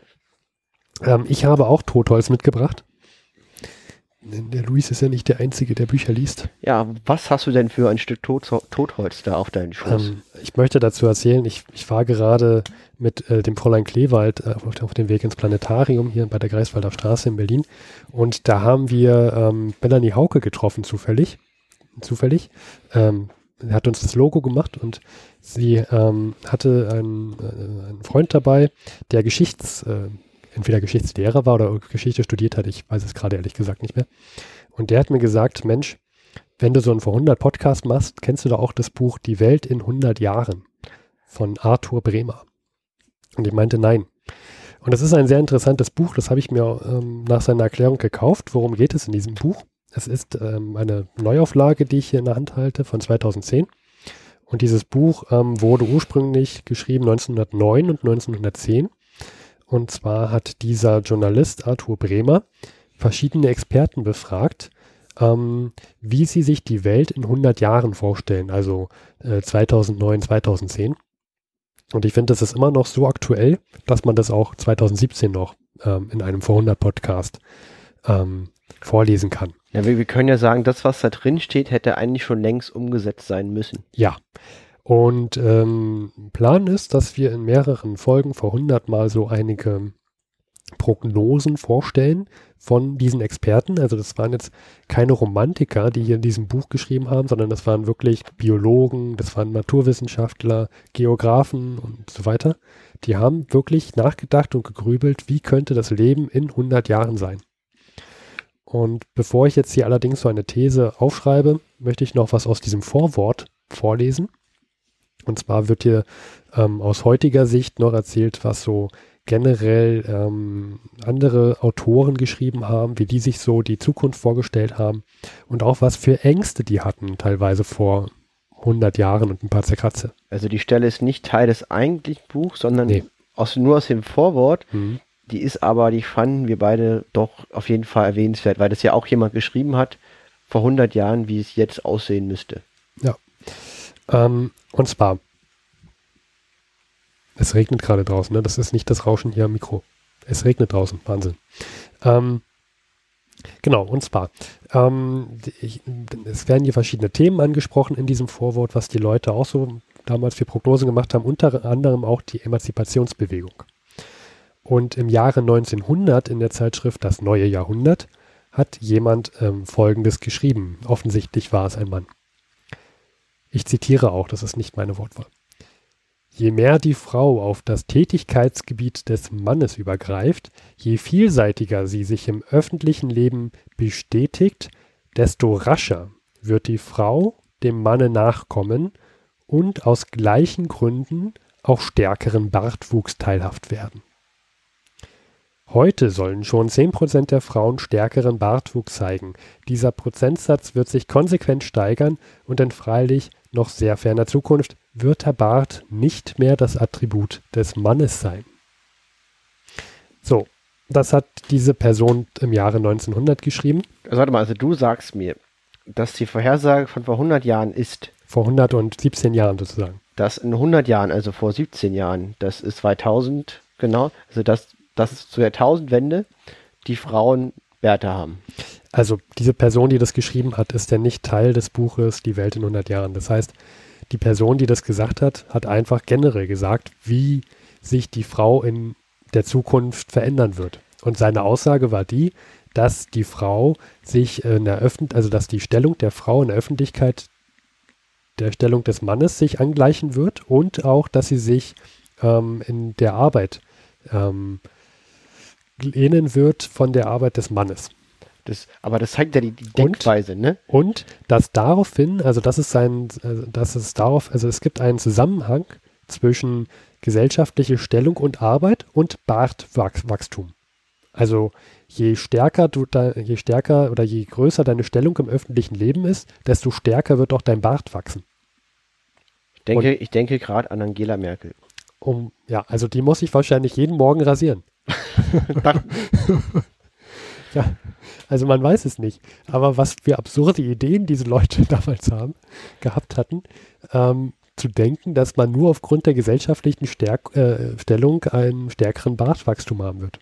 Ähm, ich habe auch Totholz mitgebracht. Der Luis ist ja nicht der Einzige, der Bücher liest.
Ja, was hast du denn für ein Stück Tot Totholz da auf deinen Schoß?
Ähm, ich möchte dazu erzählen, ich, ich war gerade mit äh, dem Fräulein Kleewald äh, auf, auf dem Weg ins Planetarium hier bei der Greifswalder Straße in Berlin. Und da haben wir ähm, Melanie Hauke getroffen, zufällig. Zufällig. Ähm, er hat uns das Logo gemacht und sie ähm, hatte einen, äh, einen Freund dabei, der Geschichts, äh, entweder Geschichtslehrer war oder Geschichte studiert hat. Ich weiß es gerade ehrlich gesagt nicht mehr. Und der hat mir gesagt, Mensch, wenn du so einen vor 100 Podcast machst, kennst du da auch das Buch Die Welt in 100 Jahren von Arthur Bremer. Und ich meinte nein. Und es ist ein sehr interessantes Buch, das habe ich mir ähm, nach seiner Erklärung gekauft. Worum geht es in diesem Buch? Es ist ähm, eine Neuauflage, die ich hier in der Hand halte, von 2010. Und dieses Buch ähm, wurde ursprünglich geschrieben 1909 und 1910. Und zwar hat dieser Journalist Arthur Bremer verschiedene Experten befragt, ähm, wie sie sich die Welt in 100 Jahren vorstellen, also äh, 2009, 2010. Und ich finde, das ist immer noch so aktuell, dass man das auch 2017 noch ähm, in einem Vor 100 Podcast ähm, vorlesen kann.
Ja, wir, wir können ja sagen, das, was da drin steht, hätte eigentlich schon längst umgesetzt sein müssen.
Ja. Und ähm, Plan ist, dass wir in mehreren Folgen vor 100 Mal so einige Prognosen vorstellen von diesen Experten. Also das waren jetzt keine Romantiker, die hier in diesem Buch geschrieben haben, sondern das waren wirklich Biologen, das waren Naturwissenschaftler, Geografen und so weiter. Die haben wirklich nachgedacht und gegrübelt, wie könnte das Leben in 100 Jahren sein. Und bevor ich jetzt hier allerdings so eine These aufschreibe, möchte ich noch was aus diesem Vorwort vorlesen. Und zwar wird hier ähm, aus heutiger Sicht noch erzählt, was so generell ähm, andere Autoren geschrieben haben, wie die sich so die Zukunft vorgestellt haben und auch was für Ängste die hatten, teilweise vor 100 Jahren und ein paar Zerkratze.
Also die Stelle ist nicht Teil des eigentlichen Buchs, sondern nee. aus, nur aus dem Vorwort. Mhm. Die ist aber, die fanden wir beide doch auf jeden Fall erwähnenswert, weil das ja auch jemand geschrieben hat vor 100 Jahren, wie es jetzt aussehen müsste.
Ja. Ähm, und zwar es regnet gerade draußen, ne? Das ist nicht das Rauschen hier am Mikro. Es regnet draußen, Wahnsinn. Ähm, genau, und zwar, ähm, ich, es werden hier verschiedene Themen angesprochen in diesem Vorwort, was die Leute auch so damals für Prognosen gemacht haben, unter anderem auch die Emanzipationsbewegung. Und im Jahre 1900 in der Zeitschrift Das neue Jahrhundert hat jemand ähm, Folgendes geschrieben. Offensichtlich war es ein Mann. Ich zitiere auch, das ist nicht meine Wortwahl. Je mehr die Frau auf das Tätigkeitsgebiet des Mannes übergreift, je vielseitiger sie sich im öffentlichen Leben bestätigt, desto rascher wird die Frau dem Manne nachkommen und aus gleichen Gründen auch stärkeren Bartwuchs teilhaft werden. Heute sollen schon 10% der Frauen stärkeren Bartwuchs zeigen. Dieser Prozentsatz wird sich konsequent steigern und in freilich noch sehr ferner Zukunft wird der Bart nicht mehr das Attribut des Mannes sein. So, das hat diese Person im Jahre 1900 geschrieben.
Also warte mal, also du sagst mir, dass die Vorhersage von vor 100 Jahren ist.
Vor 117 Jahren sozusagen.
Das in 100 Jahren, also vor 17 Jahren, das ist 2000, genau, also das, das ist zu der Jahrtausendwende, die Frauen Bärte haben.
Also diese Person, die das geschrieben hat, ist ja nicht Teil des Buches Die Welt in 100 Jahren. Das heißt, die Person, die das gesagt hat, hat einfach generell gesagt, wie sich die Frau in der Zukunft verändern wird. Und seine Aussage war die, dass die Frau sich in der Öffentlich also dass die Stellung der Frau in der Öffentlichkeit der Stellung des Mannes sich angleichen wird und auch, dass sie sich ähm, in der Arbeit ähm, lehnen wird von der Arbeit des Mannes.
Das, aber das zeigt ja die, die Denkweise,
und,
ne?
Und dass daraufhin, also das ist sein, also dass es darauf, also es gibt einen Zusammenhang zwischen gesellschaftliche Stellung und Arbeit und Bartwachstum. Also je stärker du da, je stärker oder je größer deine Stellung im öffentlichen Leben ist, desto stärker wird auch dein Bart wachsen.
Ich denke, und, ich denke gerade an Angela Merkel.
Um, ja, also die muss ich wahrscheinlich jeden Morgen rasieren. <laughs> <laughs> ja, also man weiß es nicht. Aber was für absurde Ideen diese Leute <laughs> damals haben, gehabt hatten, ähm, zu denken, dass man nur aufgrund der gesellschaftlichen Stärk äh, Stellung einen stärkeren Bartwachstum haben wird.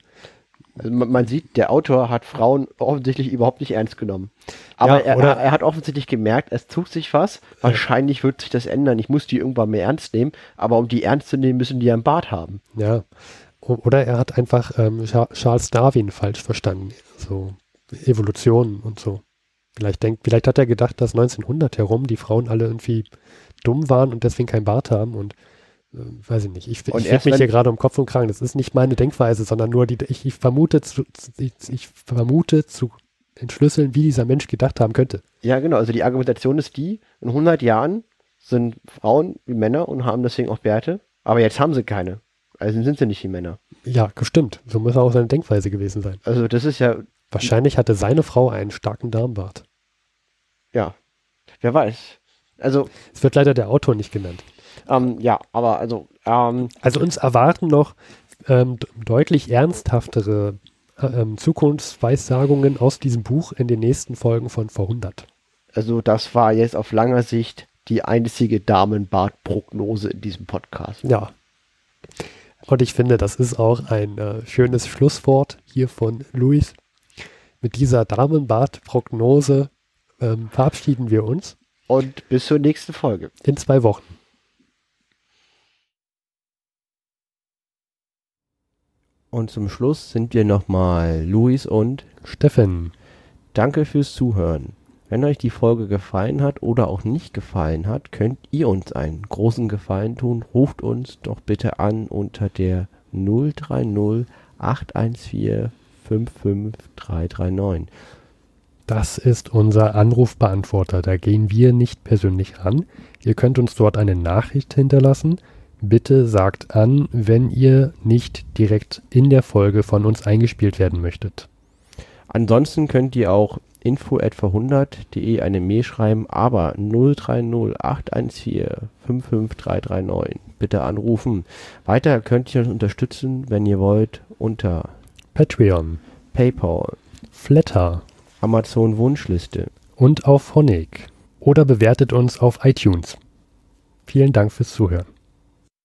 Also man, sieht, der Autor hat Frauen offensichtlich überhaupt nicht ernst genommen. Aber ja, er, er, hat offensichtlich gemerkt, es tut sich was. Wahrscheinlich wird sich das ändern. Ich muss die irgendwann mehr ernst nehmen. Aber um die ernst zu nehmen, müssen die einen Bart haben.
Ja. Oder er hat einfach ähm, Charles Darwin falsch verstanden. So Evolution und so. Vielleicht, denkt, vielleicht hat er gedacht, dass 1900 herum die Frauen alle irgendwie dumm waren und deswegen kein Bart haben und äh, weiß ich nicht. Ich, ich rede mich hier gerade um Kopf und Kragen. Das ist nicht meine Denkweise, sondern nur die, ich, ich vermute zu, ich, ich vermute zu entschlüsseln, wie dieser Mensch gedacht haben könnte.
Ja, genau. Also die Argumentation ist die, in 100 Jahren sind Frauen wie Männer und haben deswegen auch Bärte, aber jetzt haben sie keine. Also sind sie nicht die Männer.
Ja, gestimmt. So muss auch seine Denkweise gewesen sein.
Also das ist ja,
Wahrscheinlich hatte seine Frau einen starken Darmbart.
ja, wer weiß. Also,
Es wird leider der Autor nicht genannt.
ähm, ja, aber also, ähm,
Also uns erwarten noch ähm, deutlich ernsthaftere äh, Zukunftsweissagungen aus diesem Buch in den nächsten Folgen von vor 100.
also das war jetzt auf langer Sicht die einzige Damenbart-Prognose in diesem Podcast.
Ja. Und ich finde, das ist auch ein äh, schönes Schlusswort hier von Luis. Mit dieser Damenbart-Prognose ähm, verabschieden wir uns
Und bis zur nächsten Folge.
in zwei Wochen.
Und zum Schluss sind wir nochmal Luis und
Steffen,
danke fürs Zuhören. Wenn euch die Folge gefallen hat oder auch nicht gefallen hat, könnt ihr uns einen großen Gefallen tun. Ruft uns doch bitte an unter der 030 814 55339.
das ist unser Anrufbeantworter. Da gehen wir nicht persönlich ran. Ihr könnt uns dort eine Nachricht hinterlassen. Bitte sagt an, wenn ihr nicht direkt in der Folge von uns eingespielt werden möchtet.
Ansonsten könnt ihr auch info etwa 100.de eine Mail schreiben, aber 030 814 55339 bitte anrufen. Weiter könnt ihr uns unterstützen, wenn ihr wollt, unter
Patreon,
PayPal,
Flatter
Amazon Wunschliste.
und auf Honig oder bewertet uns auf iTunes. Vielen Dank fürs Zuhören.